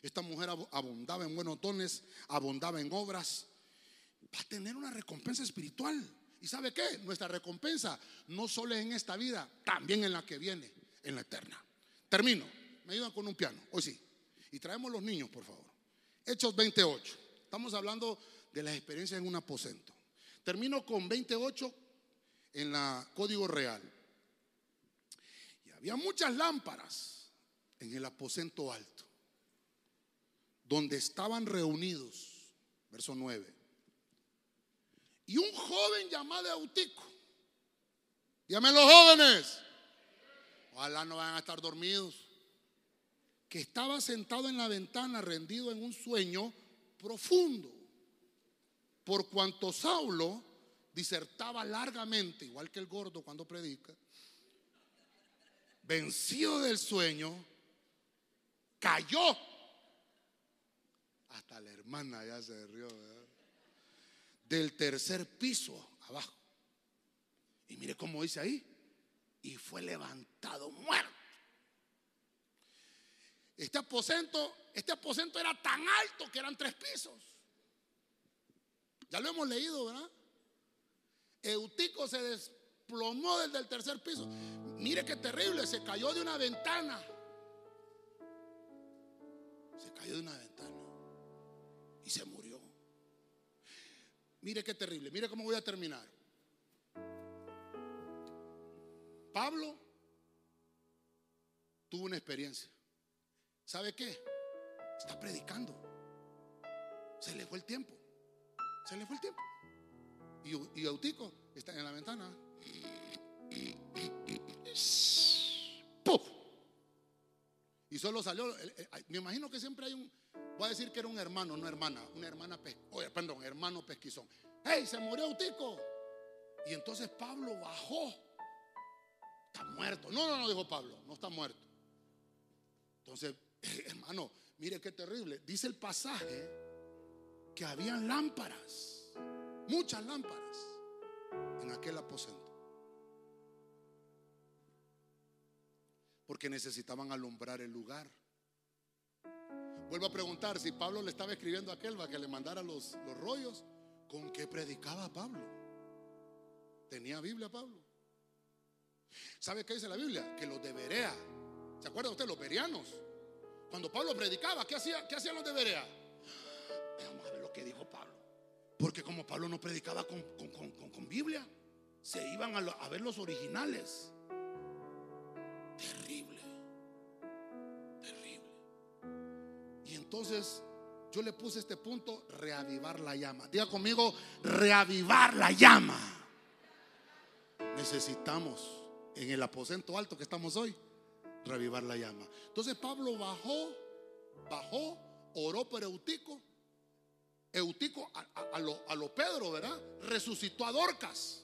Esta mujer abundaba en buenos dones, abundaba en obras. Va a tener una recompensa espiritual. ¿Y sabe qué? Nuestra recompensa no solo es en esta vida, también en la que viene, en la eterna. Termino. Me ayudan con un piano. Hoy sí. Y traemos los niños, por favor. Hechos 28. Estamos hablando de las experiencias en un aposento. Termino con 28 en la código real. Había muchas lámparas en el aposento alto, donde estaban reunidos, verso 9. Y un joven llamado Eutico, llamen los jóvenes, ojalá no van a estar dormidos, que estaba sentado en la ventana rendido en un sueño profundo, por cuanto Saulo disertaba largamente, igual que el gordo cuando predica, vencido del sueño, cayó. Hasta la hermana ya se rió. Del tercer piso abajo. Y mire cómo dice ahí. Y fue levantado muerto. Este aposento, este aposento era tan alto que eran tres pisos. Ya lo hemos leído, ¿verdad? Eutico se desplomó desde el tercer piso. Mire qué terrible, se cayó de una ventana. Se cayó de una ventana y se murió. Mire qué terrible, mire cómo voy a terminar. Pablo tuvo una experiencia. ¿Sabe qué? Está predicando. Se le fue el tiempo. Se le fue el tiempo. Y, y está en la ventana. Y solo salió, me imagino que siempre hay un, voy a decir que era un hermano, no hermana, una hermana, oye, perdón, hermano pesquizón. ¡Hey, se murió Eutico! Y entonces Pablo bajó. Está muerto. No, no, no, dijo Pablo, no está muerto. Entonces, hermano, mire qué terrible. Dice el pasaje que habían lámparas, muchas lámparas en aquel aposento. Porque necesitaban alumbrar el lugar. Vuelvo a preguntar, si Pablo le estaba escribiendo a aquel para que le mandara los, los rollos, ¿con qué predicaba Pablo? ¿Tenía Biblia Pablo? ¿Sabe qué dice la Biblia? Que los de Berea, ¿se acuerda usted? Los berianos. Cuando Pablo predicaba, ¿qué, hacía, qué hacían los de Berea? Vamos a ver lo que dijo Pablo. Porque como Pablo no predicaba con, con, Biblia, se iban a ver los originales. Terrible. Terrible. Y entonces yo le puse este punto, reavivar la llama. Diga conmigo, reavivar la llama. Necesitamos en el aposento alto que estamos hoy, reavivar la llama. Entonces Pablo bajó, bajó, oró por Eutico. Eutico a, lo, a lo Pedro, ¿verdad? Resucitó a Dorcas.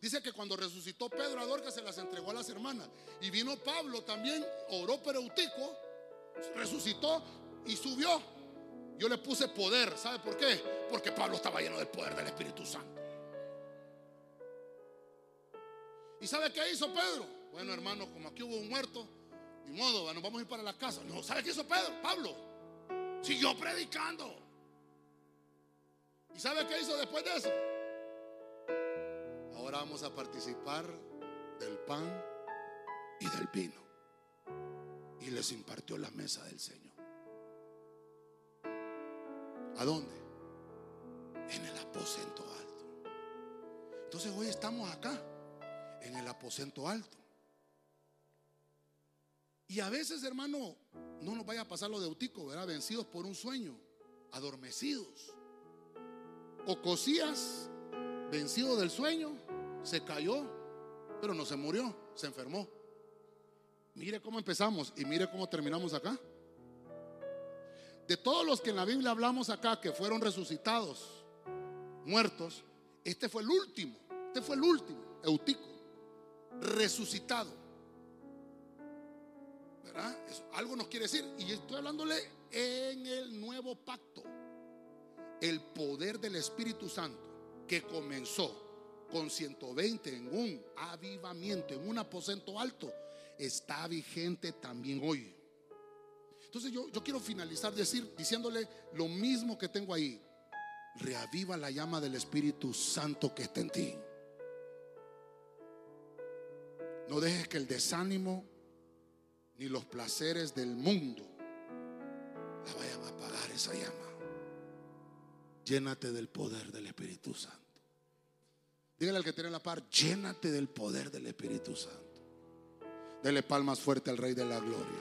Dice que cuando resucitó Pedro a Dorcas se las entregó a las hermanas. Y vino Pablo también, oró por Eutico, resucitó y subió. Yo le puse poder, ¿sabe por qué? Porque Pablo estaba lleno del poder del Espíritu Santo. ¿Y sabe qué hizo Pedro? Bueno, hermano, como aquí hubo un muerto, ni modo, nos vamos a ir para la casa. No, ¿sabe qué hizo Pedro? Pablo siguió predicando. ¿Y sabe qué hizo después de eso? Vamos a participar del pan y del vino. Y les impartió la mesa del Señor. ¿A dónde? En el aposento alto. Entonces hoy estamos acá, en el aposento alto. Y a veces, hermano, no nos vaya a pasar lo de Eutico, ¿verdad? Vencidos por un sueño, adormecidos. Ocosías, vencido del sueño, se cayó, pero no se murió, se enfermó. Mire cómo empezamos y mire cómo terminamos acá. De todos los que en la Biblia hablamos acá que fueron resucitados, muertos, este fue el último. Este fue el último, Eutico, resucitado. ¿Verdad? Algo nos quiere decir. Y estoy hablándole en el nuevo pacto. El poder del Espíritu Santo que comenzó con 120 en un avivamiento, en un aposento alto, está vigente también hoy. Entonces yo, yo quiero finalizar decir, diciéndole lo mismo que tengo ahí. Reaviva la llama del Espíritu Santo que está en ti. No dejes que el desánimo ni los placeres del mundo la vayan a apagar esa llama. Llénate del poder del Espíritu Santo. Dígale al que tiene la par, llénate del poder del Espíritu Santo. Dele palmas fuerte al Rey de la Gloria.